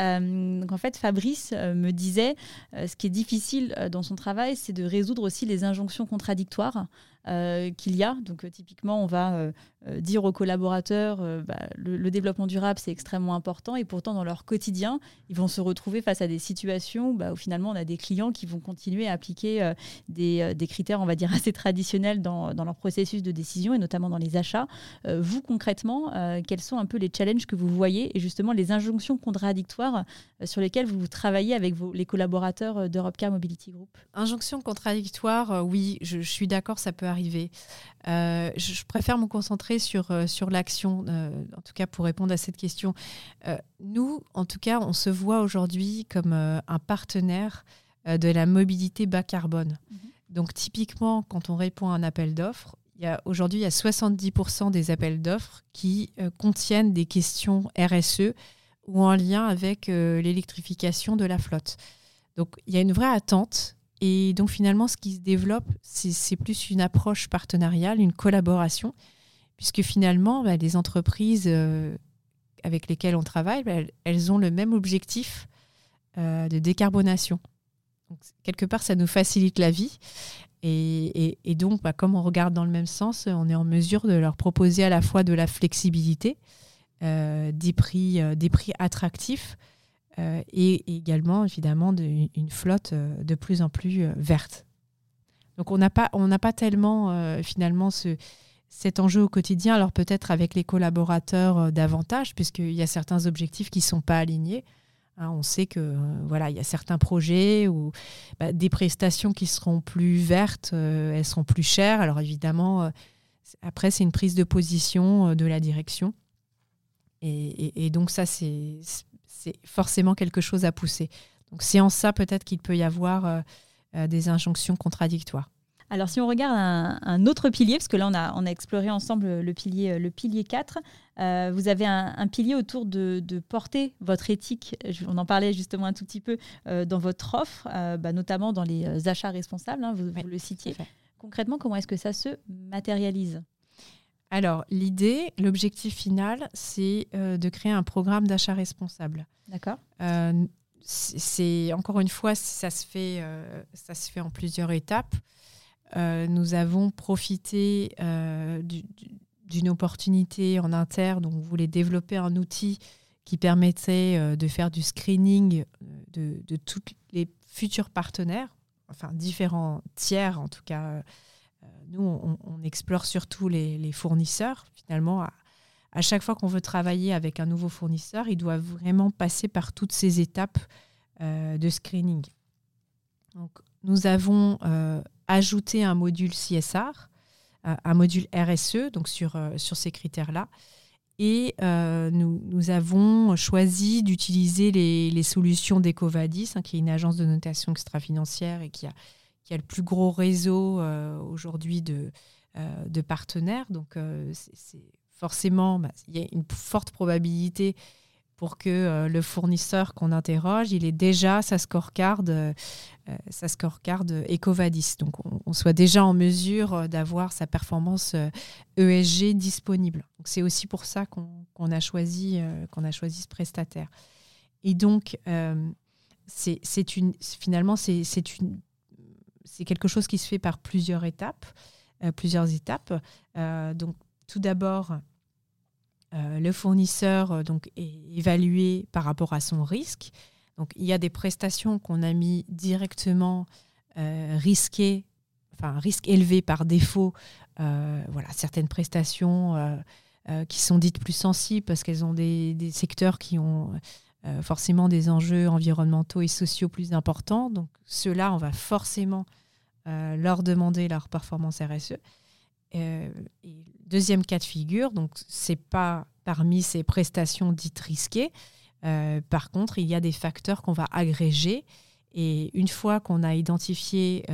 donc en fait, Fabrice me disait, ce qui est difficile dans son travail, c'est de résoudre aussi les injonctions contradictoires. Euh, qu'il y a. Donc euh, typiquement, on va euh, dire aux collaborateurs, bah, le, développement durable, c'est extrêmement important, et pourtant dans leur quotidien, ils vont se retrouver face à des situations bah, où finalement on a des clients qui vont continuer à appliquer des, des, critères, on va dire, assez traditionnels dans, dans, leur processus de décision, et notamment dans les achats. vous, concrètement, quels sont un peu les challenges que vous voyez, et justement les injonctions contradictoires sur lesquelles vous travaillez avec les collaborateurs d'Europecar Mobility Group? Injonctions contradictoires, oui, je, je suis d'accord, ça peut arriver euh, je, préfère me concentrer sur, euh, sur l'action, euh, en tout cas pour répondre à cette question. nous, en tout cas, on se voit aujourd'hui comme un partenaire de la mobilité bas carbone. Mhm. Donc typiquement, quand on répond à un appel d'offres, aujourd'hui, il y a 70% des appels d'offres qui contiennent des questions RSE ou en lien avec l'électrification de la flotte. Donc il y a une vraie attente et donc finalement, ce qui se développe, c'est plus une approche partenariale, une collaboration, puisque finalement, bah, les entreprises euh, avec lesquelles on travaille, bah, elles ont le même objectif euh, de décarbonation. Donc, quelque part, ça nous facilite la vie. Et, donc, bah, comme on regarde dans le même sens, on est en mesure de leur proposer à la fois de la flexibilité, euh, des, prix, des prix attractifs, euh, et également évidemment une flotte euh, de plus en plus euh, verte. Donc on n'a pas, on pas tellement finalement ce, cet enjeu au quotidien, alors peut-être avec les collaborateurs davantage, puisqu'il y a certains objectifs qui ne sont pas alignés. Hein, on sait que voilà, il y a certains projets ou bah, des prestations qui seront plus vertes, elles seront plus chères. Alors évidemment, après c'est une prise de position de la direction. et donc ça, c'est c'est forcément quelque chose à pousser. Donc c'est en ça peut-être qu'il peut y avoir euh, euh, des injonctions contradictoires. Alors si on regarde un, autre pilier, parce que là on a, on a exploré ensemble le pilier, le pilier 4, euh, vous avez un, pilier autour de, porter votre éthique, on en parlait justement un tout petit peu dans votre offre, bah, notamment dans les achats responsables, hein, vous, vous, le citiez. Concrètement, comment est-ce que ça se matérialise? Alors, l'idée, l'objectif final, c'est euh, de créer un programme d'achat responsable. D'accord. Euh, c'est encore une fois, ça se fait, euh, ça se fait en plusieurs étapes. nous avons profité d'une opportunité en interne, donc on voulait développer un outil qui permettrait de faire du screening de, de tous les futurs partenaires, enfin différents tiers en tout cas nous, on, explore surtout les, fournisseurs. Finalement, à, chaque fois qu'on veut travailler avec un nouveau fournisseur, il doit vraiment passer par toutes ces étapes euh, de screening. Donc, nous avons euh, ajouté un module CSR, euh, un module RSE, donc sur, sur ces critères-là. Et nous, nous, avons choisi d'utiliser les, solutions d'Ecovadis, hein, qui est une agence de notation extra-financière et qui a qui a le plus gros réseau euh, aujourd'hui de, euh, de, partenaires. Donc, euh, c'est forcément, bah, il y a une forte probabilité pour que le fournisseur qu'on interroge, il ait déjà sa scorecard, sa scorecard EcoVadis. Donc, on, soit déjà en mesure d'avoir sa performance ESG e disponible. C'est aussi pour ça qu'on a, choisi, qu'on a choisi ce prestataire. Et donc, c'est une, finalement, c'est une c'est quelque chose qui se fait par plusieurs étapes. Euh, plusieurs étapes. Euh, donc, tout d'abord, euh, le fournisseur donc, est évalué par rapport à son risque. Donc, il y a des prestations qu'on a mis directement risquées, enfin, risque élevé par défaut. voilà, certaines prestations qui sont dites plus sensibles parce qu'elles ont des, des, secteurs qui ont forcément des enjeux environnementaux et sociaux plus importants. Donc, ceux-là, on va forcément euh, leur demander leur performance RSE. Euh, deuxième cas de figure, donc c'est pas parmi ces prestations dites risquées. Euh, par contre, il y a des facteurs qu'on va agréger. Et une fois qu'on a identifié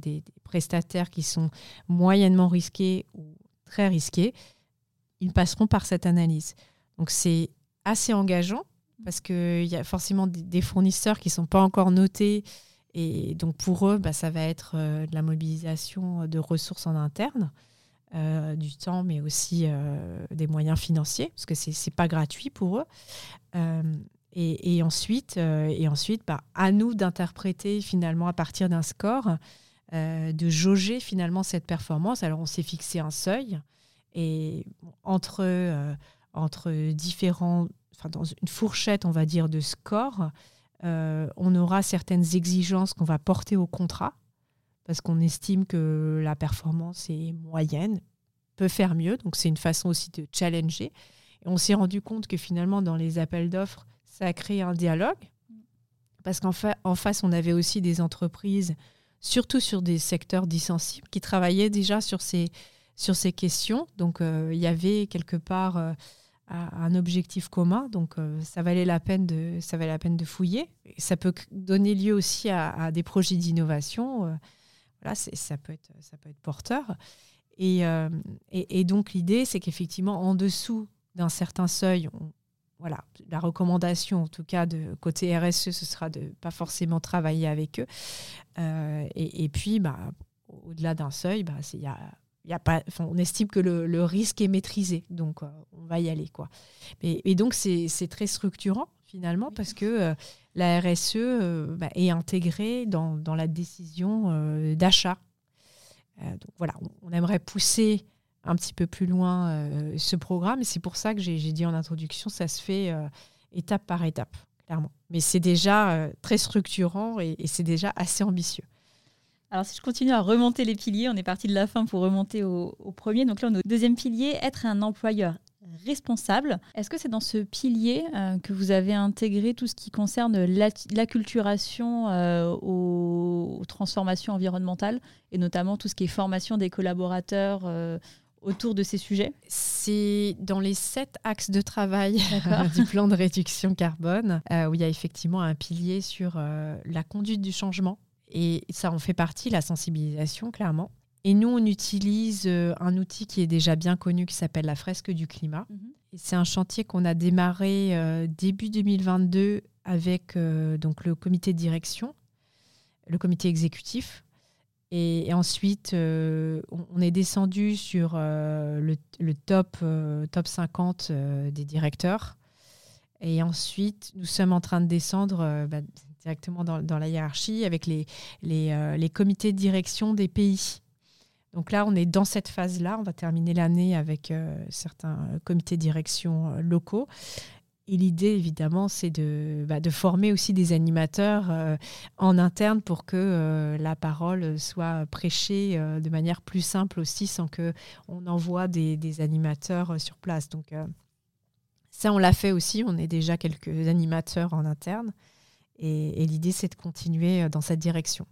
des, prestataires qui sont moyennement risqués ou très risqués, ils passeront par cette analyse. Donc c'est assez engageant parce qu'il y a forcément des, fournisseurs qui ne sont pas encore notés et donc pour eux, bah, ça va être euh, de la mobilisation de ressources en interne, euh, du temps, mais aussi euh, des moyens financiers, parce que ce n'est pas gratuit pour eux. Et, ensuite, et ensuite bah, à nous d'interpréter finalement à partir d'un score, de jauger finalement cette performance. Alors on s'est fixé un seuil et entre, entre différents, dans une fourchette on va dire de scores, on aura certaines exigences qu'on va porter au contrat parce qu'on estime que la performance est moyenne, peut faire mieux. Donc c'est une façon aussi de challenger. Et on s'est rendu compte que finalement, dans les appels d'offres, ça a créé un dialogue. Parce qu'en en face, on avait aussi des entreprises, surtout sur des secteurs dissensibles, qui travaillaient déjà sur ces, sur ces questions. Donc euh, il y avait quelque part euh, un objectif commun. Donc euh, ça, valait la peine de, ça valait la peine de fouiller. ça peut donner lieu aussi à, des projets d'innovation voilà, ça peut, être, ça peut être porteur. Euh, et, et, donc l'idée, c'est qu'effectivement, en dessous d'un certain seuil, voilà, la recommandation, en tout cas de côté RSE, ce sera de pas forcément travailler avec eux. Euh, et, puis, bah, au-delà d'un seuil, bah, y a, y a pas, on estime que le, le, risque est maîtrisé, donc euh, on va y aller. Quoi. Et, donc c'est très structurant finalement parce que la RSE euh, bah, est intégrée dans, dans la décision euh, d'achat. Euh, donc voilà, on, aimerait pousser un petit peu plus loin ce programme et c'est pour ça que j'ai dit en introduction, ça se fait étape par étape, clairement. Mais c'est déjà très structurant et, et c'est déjà assez ambitieux. Alors si je continue à remonter les piliers, on est parti de la fin pour remonter au, au premier. Donc là, on est au deuxième pilier, être un employeur responsable. Est-ce que c'est dans ce pilier euh, que vous avez intégré tout ce qui concerne l'acculturation euh, aux, transformations environnementales et notamment tout ce qui est formation des collaborateurs euh, autour de ces sujets? C'est dans les sept axes de travail du plan de réduction carbone où il y a effectivement un pilier sur la conduite du changement. Et ça en fait partie, la sensibilisation, clairement. Et nous, on utilise euh, un outil qui est déjà bien connu qui s'appelle la fresque du climat. Mhm. c'est un chantier qu'on a démarré euh, début 2022 avec euh, donc le comité de direction, le comité exécutif. Et, ensuite, on, est descendu sur le, top, top 50 des directeurs. Et ensuite, nous sommes en train de descendre bah, directement dans, la hiérarchie avec les, les, comités de direction des pays. Donc là, on est dans cette phase-là. On va terminer l'année avec euh, certains euh, comités de direction euh, locaux. Et l'idée, évidemment, c'est de, bah, former aussi des animateurs en interne pour que la parole soit prêchée de manière plus simple aussi, sans qu'on envoie des, des, animateurs sur place. Donc ça, on l'a fait aussi. On est déjà quelques animateurs en interne. Et l'idée, c'est de continuer dans cette direction.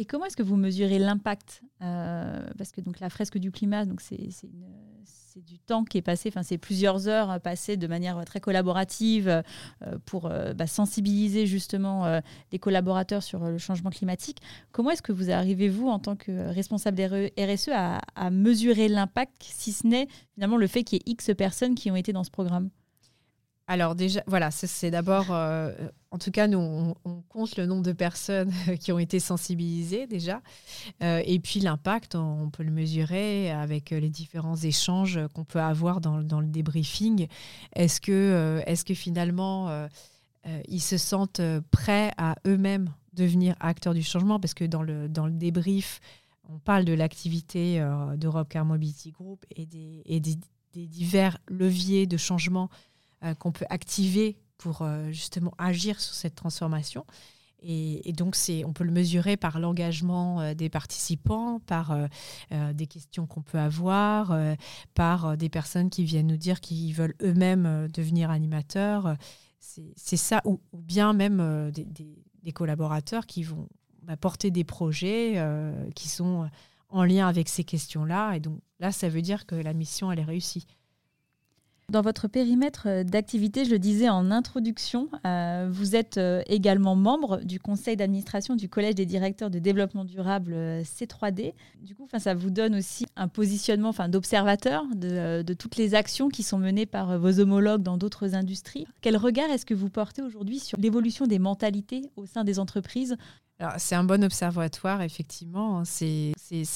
Et comment est-ce que vous mesurez l'impact euh, Parce que donc la fresque du climat, c'est du temps qui est passé, c'est plusieurs heures passées de manière très collaborative euh, pour euh, bah, sensibiliser justement les collaborateurs sur le changement climatique. Comment est-ce que vous arrivez vous en tant que responsable RSE à, à mesurer l'impact, si ce n'est finalement le fait qu'il y ait X personnes qui ont été dans ce programme? Alors déjà, voilà, c'est d'abord, euh, en tout cas, nous, on, compte le nombre de personnes qui ont été sensibilisées déjà. Euh, et puis l'impact, on, peut le mesurer avec les différents échanges qu'on peut avoir dans, le débriefing. Est-ce que, euh, que finalement, ils se sentent prêts à eux-mêmes devenir acteurs du changement? Parce que dans le, dans le débrief, on parle de l'activité d'Europe Car Mobility Group et des, et des divers leviers de changement qu'on peut activer pour euh, justement agir sur cette transformation. Et, donc, c'est, on peut le mesurer par l'engagement euh, des participants, par des questions qu'on peut avoir, par des personnes qui viennent nous dire qu'ils veulent eux-mêmes devenir animateurs. C'est, ça, ou, bien même des, collaborateurs qui vont bah, porter des projets qui sont en lien avec ces questions-là. Et donc là, ça veut dire que la mission, elle est réussie. Dans votre périmètre euh, d'activité, je le disais en introduction, euh, vous êtes euh, également membre du conseil d'administration du Collège des directeurs de développement durable C3D. Du coup, ça vous donne aussi un positionnement d'observateur de, de, toutes les actions qui sont menées par vos homologues dans d'autres industries. Quel regard est-ce que vous portez aujourd'hui sur l'évolution des mentalités au sein des entreprises? C'est un bon observatoire, effectivement. C'est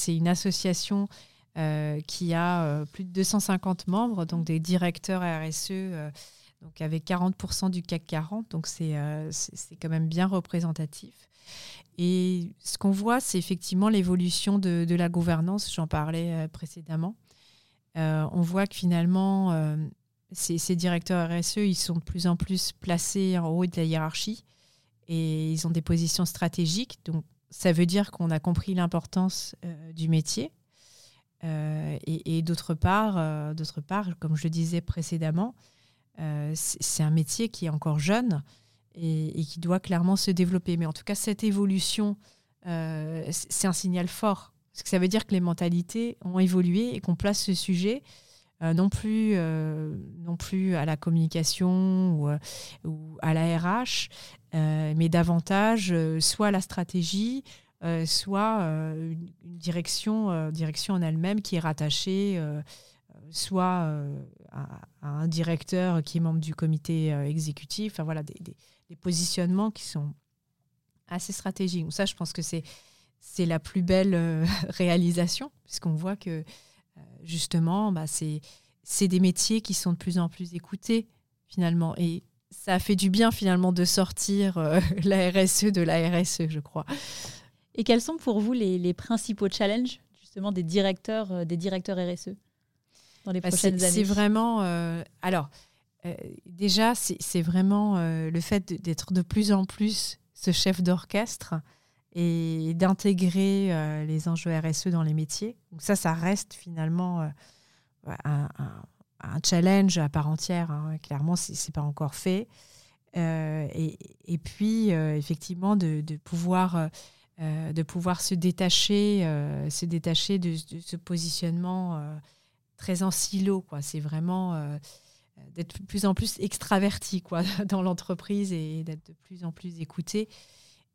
une association qui a euh, plus de 250 membres, donc des directeurs RSE euh, donc avec 40% du CAC 40, donc c'est quand même bien représentatif. Et ce qu'on voit, c'est effectivement l'évolution de, de, la gouvernance, j'en parlais précédemment. on voit que finalement, ces, directeurs RSE, ils sont de plus en plus placés en haut de la hiérarchie et ils ont des positions stratégiques. Donc, ça veut dire qu'on a compris l'importance euh, du métier. Euh, et, d'autre part, euh, d'autre part, comme je le disais précédemment, c'est un métier qui est encore jeune et, qui doit clairement se développer. Mais en tout cas, cette évolution, c'est un signal fort. Parce que ça veut dire que les mentalités ont évolué et qu'on place ce sujet non, plus, non plus à la communication ou, à la RH, euh, mais davantage euh, soit la stratégie, euh, soit une, direction, direction en elle-même qui est rattachée soit à, un directeur qui est membre du comité exécutif. Enfin, voilà, des, positionnements qui sont assez stratégiques. Donc ça, je pense que c'est c'est la plus belle réalisation, puisqu'on voit que justement, bah, c'est des métiers qui sont de plus en plus écoutés finalement. Et ça a fait du bien finalement de sortir euh, la RSE de la RSE, je crois. Et quels sont pour vous les, principaux challenges justement des directeurs, euh, des directeurs RSE dans les bah, prochaines années C'est vraiment. Euh, alors, déjà, c'est vraiment le fait d'être de plus en plus ce chef d'orchestre et d'intégrer les enjeux RSE dans les métiers. Donc, ça, ça reste finalement un un challenge à part entière. Hein. Clairement, ce n'est pas encore fait. Euh, et, puis, euh, effectivement, de, pouvoir, euh, de pouvoir se détacher, se détacher de, ce positionnement très en silo. C'est vraiment d'être de plus en plus extraverti quoi, dans l'entreprise et d'être de plus en plus écouté.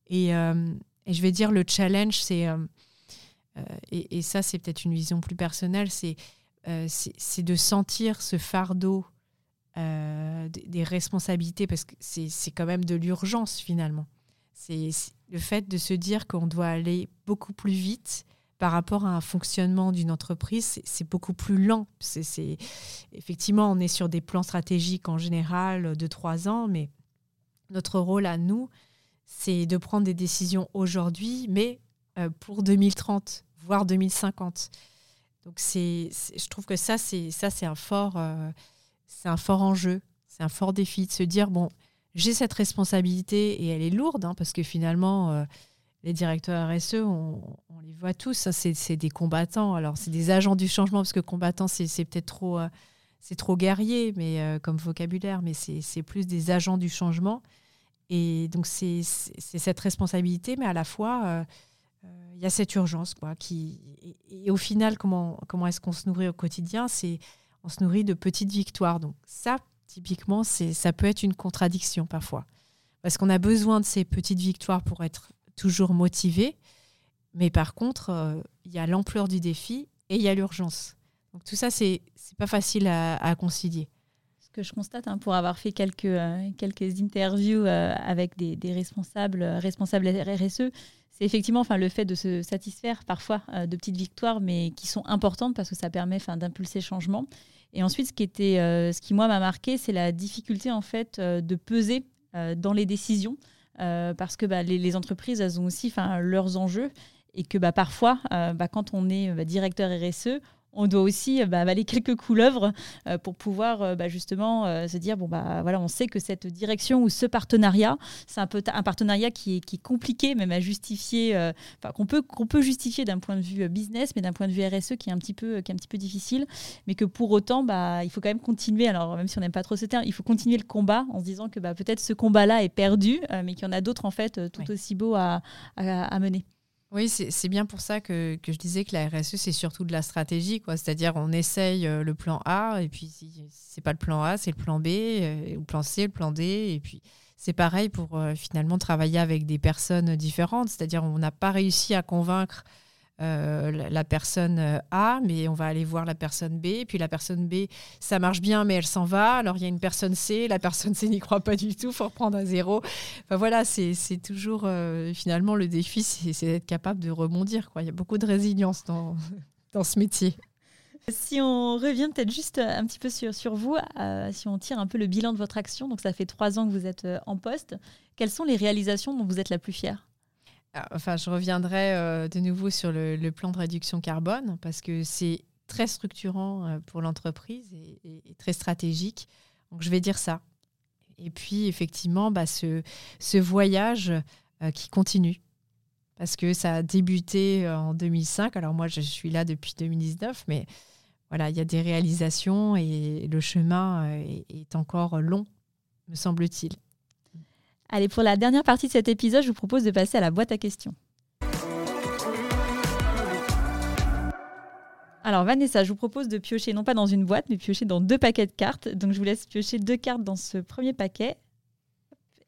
Et, et, je vais dire, le challenge, c'est, et, ça, c'est peut-être une vision plus personnelle, c'est euh, c'est de sentir ce fardeau euh, des, responsabilités, parce que c'est quand même de l'urgence finalement. C'est le fait de se dire qu'on doit aller beaucoup plus vite par rapport à un fonctionnement d'une entreprise, c'est beaucoup plus lent. C'est effectivement, on est sur des plans stratégiques en général de trois ans, mais notre rôle à nous, c'est de prendre des décisions aujourd'hui, mais euh, pour 2030, voire 2050. Donc c'est, je trouve que ça c'est un fort euh, c'est un fort enjeu, c'est un fort défi de se dire bon j'ai cette responsabilité et elle est lourde hein, parce que finalement euh, les directeurs RSE on, les voit tous c'est, des combattants alors c'est des agents du changement parce que combattants c'est, peut-être trop euh, c'est trop guerrier mais comme vocabulaire mais c'est, plus des agents du changement et donc c'est, cette responsabilité mais à la fois il y a cette urgence. Quoi, qui, et, au final, comment, comment est-ce qu'on se nourrit au quotidien? C'est On se nourrit de petites victoires. Donc ça, typiquement, ça peut être une contradiction parfois. Parce qu'on a besoin de ces petites victoires pour être toujours motivé. Mais par contre, euh, il y a l'ampleur du défi et il y a l'urgence. Donc tout ça, c'est pas facile à, concilier. Ce que je constate, hein, pour avoir fait quelques, euh, quelques interviews euh, avec des, responsables, responsables RSE, c'est effectivement le fait de se satisfaire parfois de petites victoires, mais qui sont importantes parce que ça permet d'impulser changement. Et ensuite, ce qui, euh, m'a marqué, c'est la difficulté en fait euh, de peser dans les décisions, parce que bah, les, entreprises, elles ont aussi leurs enjeux. Et que bah, parfois, bah, quand on est directeur RSE, on doit aussi euh, bah, avaler quelques couleuvres euh, pour pouvoir euh, bah, justement se dire bon bah voilà on sait que cette direction ou ce partenariat c'est un peu un partenariat qui est, qui est compliqué même à justifier enfin qu'on peut qu'on peut justifier d'un point de vue business mais d'un point de vue RSE qui est un petit peu qui est un petit peu difficile mais que pour autant bah il faut quand même continuer alors même si on n'aime pas trop ce terme il faut continuer le combat en se disant que bah, peut-être ce combat là est perdu mais qu'il y en a d'autres en fait tout aussi beaux à, à mener. Oui, c'est bien pour ça que, je disais que la RSE, c'est surtout de la stratégie. C'est-à-dire, on essaye euh, le plan A, et puis si c'est pas le plan A, c'est le plan B, euh, ou le plan C, le plan D. Et puis, c'est pareil pour euh, finalement travailler avec des personnes différentes. C'est-à-dire, on n'a pas réussi à convaincre euh, la, personne euh, A, mais on va aller voir la personne B. Puis la personne B, ça marche bien, mais elle s'en va. Alors il y a une personne C, la personne C n'y croit pas du tout, faut reprendre à zéro. Enfin voilà, c'est toujours euh, finalement le défi, c'est d'être capable de rebondir. Il y a beaucoup de résilience dans, dans ce métier. Si on revient peut-être juste un petit peu sur, sur vous, si on tire un peu le bilan de votre action, donc ça fait trois ans que vous êtes en poste, quelles sont les réalisations dont vous êtes la plus fière? Enfin, je reviendrai de nouveau sur le, plan de réduction carbone parce que c'est très structurant pour l'entreprise et, très stratégique. Donc, je vais dire ça. Et puis, effectivement, bah, ce, voyage euh, qui continue. Parce que ça a débuté euh, en 2005. Alors, moi, je suis là depuis 2019, mais voilà, il y a des réalisations et le chemin euh, est encore long, me semble-t-il. Allez, pour la dernière partie de cet épisode, je vous propose de passer à la boîte à questions. Alors Vanessa, je vous propose de piocher non pas dans une boîte, mais piocher dans deux paquets de cartes. Donc je vous laisse piocher deux cartes dans ce premier paquet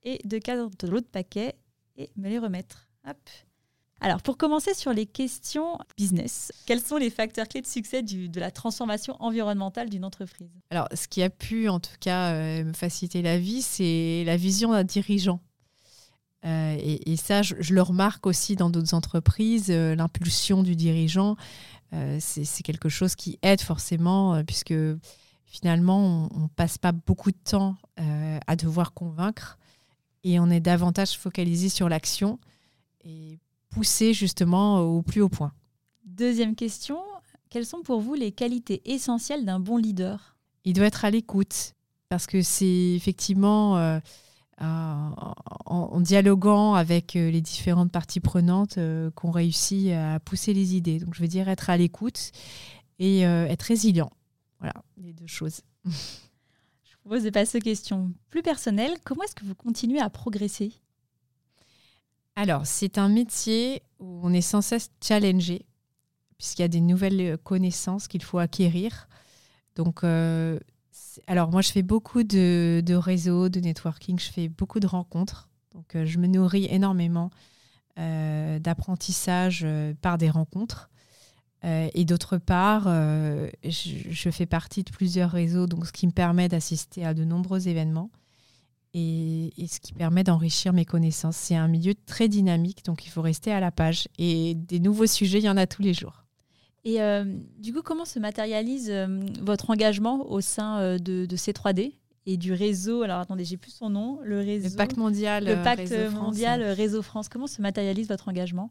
et deux cartes de l'autre paquet et me les remettre. Alors pour commencer sur les questions business, quels sont les facteurs clés de succès de la transformation environnementale d'une entreprise? Alors ce qui a pu en tout cas euh, me faciliter la vie, c'est la vision d'un dirigeant. Euh, et, ça, je, le remarque aussi dans d'autres entreprises, euh, l'impulsion du dirigeant. C'est quelque chose qui aide forcément, puisque finalement, on ne passe pas beaucoup de temps à devoir convaincre et on est davantage focalisé sur l'action et poussé justement au plus haut point. Deuxième question, quelles sont pour vous les qualités essentielles d'un bon leader? Il doit être à l'écoute, parce que c'est effectivement en, dialoguant avec euh, les différentes parties prenantes euh, qu'on réussit à pousser les idées. Donc, je veux dire être à l'écoute et euh, être résilient. Voilà, les deux choses. je vous pose de passer aux questions plus personnelles. Comment est-ce que vous continuez à progresser? Alors, c'est un métier où on est sans cesse challengé, puisqu'il y a des nouvelles connaissances qu'il faut acquérir. Donc, alors moi, je fais beaucoup de, réseaux, de networking, je fais beaucoup de rencontres. Donc euh, je me nourris énormément euh, d'apprentissage euh, par des rencontres. et d'autre part, je, fais partie de plusieurs réseaux, donc ce qui me permet d'assister à de nombreux événements et, et ce qui permet d'enrichir mes connaissances. C'est un milieu très dynamique, donc il faut rester à la page. Et des nouveaux sujets, il y en a tous les jours. Et euh, du coup, comment se matérialise euh, votre engagement au sein euh, de, C3D et du réseau? Alors attendez, j'ai plus son nom. Le, réseau, pacte mondial. Le pacte mondial Réseau France. Comment se matérialise votre engagement?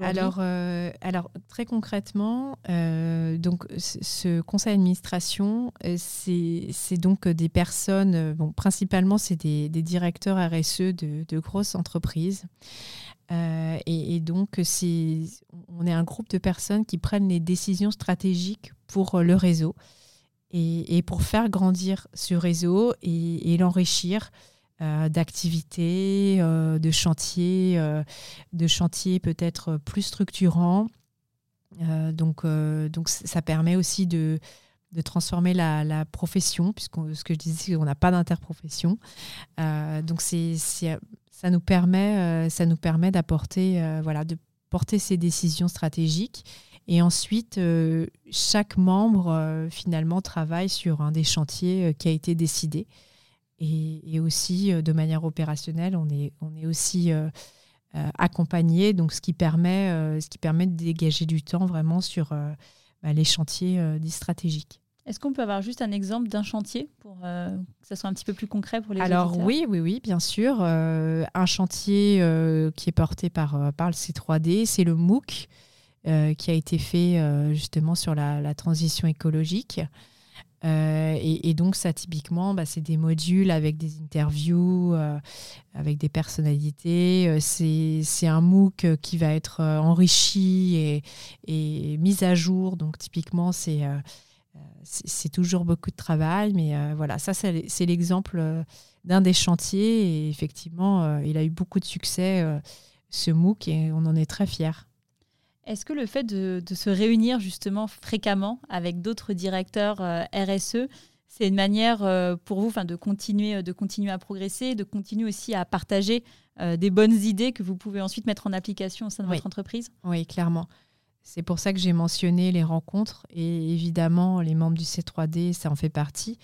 Alors, alors, très concrètement, donc, ce conseil d'administration, c'est donc des personnes, bon, principalement, c'est des, directeurs RSE de, grosses entreprises. Euh, et, donc, on est un groupe de personnes qui prennent les décisions stratégiques pour euh, le réseau et, pour faire grandir ce réseau et, l'enrichir euh, d'activités, de chantiers, de chantiers peut-être plus structurants. donc, donc, ça permet aussi de, de transformer la, profession, puisque ce que je disais, on n'a pas d'interprofession. donc, ça nous permet, euh, ça nous permet d'apporter, euh, voilà, de porter ces décisions stratégiques. Et ensuite, euh, chaque membre finalement travaille sur un des chantiers qui a été décidé. Et, aussi, de manière opérationnelle, on est, on est aussi accompagné, donc ce qui permet, ce qui permet de dégager du temps vraiment sur bah, les chantiers dits stratégiques. Est-ce qu'on peut avoir juste un exemple d'un chantier pour euh, que ça soit un petit peu plus concret pour les Alors oui, oui, oui, bien sûr. Euh, un chantier euh, qui est porté par, par le C3D, c'est le MOOC qui a été fait justement sur la, transition écologique. Et, donc ça, typiquement, bah, c'est des modules avec des interviews, avec des personnalités. c'est un MOOC qui va être enrichi et, mis à jour. Donc typiquement, c'est toujours beaucoup de travail, mais euh, voilà, ça c'est l'exemple euh, d'un des chantiers et effectivement, euh, il a eu beaucoup de succès, ce MOOC, et on en est très fiers. Est-ce que le fait de, se réunir justement fréquemment avec d'autres directeurs RSE, c'est une manière pour vous de, continuer, de continuer à progresser, de continuer aussi à partager des bonnes idées que vous pouvez ensuite mettre en application au sein de votre entreprise? Oui, clairement. C'est pour ça que j'ai mentionné les rencontres et évidemment les membres du C3D, ça en fait partie.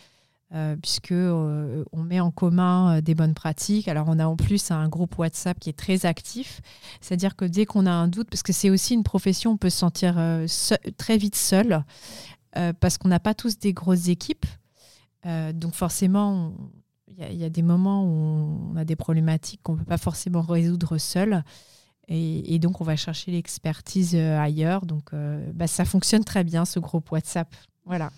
Euh, puisque euh, on met en commun euh, des bonnes pratiques. Alors on a en plus un groupe WhatsApp qui est très actif, c'est-à-dire que dès qu'on a un doute, parce que c'est aussi une profession, on peut se sentir très vite seul. parce qu'on n'a pas tous des grosses équipes. donc forcément, il y, a des moments où on a des problématiques qu'on ne peut pas forcément résoudre seul. Et, donc, on va chercher l'expertise ailleurs. Donc, bah, ça fonctionne très bien, ce groupe WhatsApp. Voilà.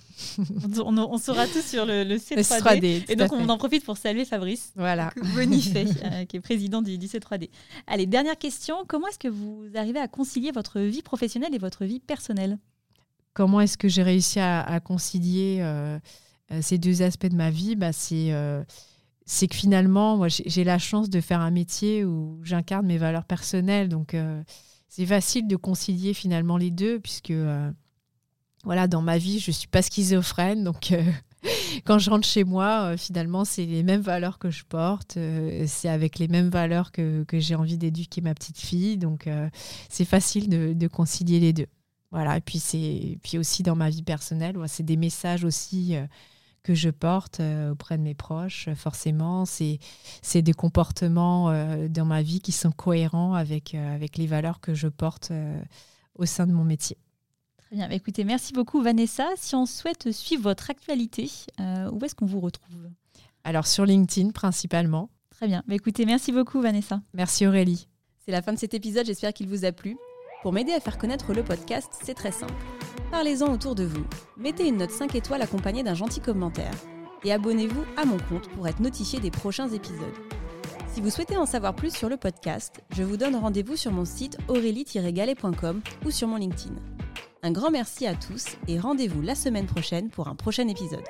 on, sera tous sur le, C3D. et donc, on en profite pour saluer Fabrice voilà. Bonifay, euh, qui est président du, C3D. Allez, dernière question. Comment est-ce que vous arrivez à concilier votre vie professionnelle et votre vie personnelle? Comment est-ce que j'ai réussi à, concilier euh, euh, ces deux aspects de ma vie? Bah, C'est c'est que finalement, moi, j'ai la chance de faire un métier où j'incarne mes valeurs personnelles. Donc, c'est facile de concilier finalement les deux, puisque voilà, dans ma vie, je suis pas schizophrène, donc euh, quand je rentre chez moi, euh, finalement, c'est les mêmes valeurs que je porte, euh, c'est avec les mêmes valeurs que, j'ai envie d'éduquer ma petite fille, donc c'est facile de, concilier les deux. Voilà, et puis c'est puis aussi dans ma vie personnelle, c'est des messages aussi que je porte auprès de mes proches, forcément, c'est c'est des comportements dans ma vie qui sont cohérents avec avec les valeurs que je porte au sein de mon métier. Bien, bah, écoutez, merci beaucoup Vanessa. Si on souhaite suivre votre actualité, euh, où est-ce qu'on vous retrouve? Alors sur LinkedIn principalement. Très bien. Bah, écoutez, merci beaucoup Vanessa. Merci Aurélie. C'est la fin de cet épisode, j'espère qu'il vous a plu. Pour m'aider à faire connaître le podcast, c'est très simple. Parlez-en autour de vous. Mettez une note 5 étoiles accompagnée d'un gentil commentaire. Et abonnez-vous à mon compte pour être notifié des prochains épisodes. Si vous souhaitez en savoir plus sur le podcast, je vous donne rendez-vous sur mon site aurélie-galet.com ou sur mon LinkedIn. Un grand merci à tous et rendez-vous la semaine prochaine pour un prochain épisode.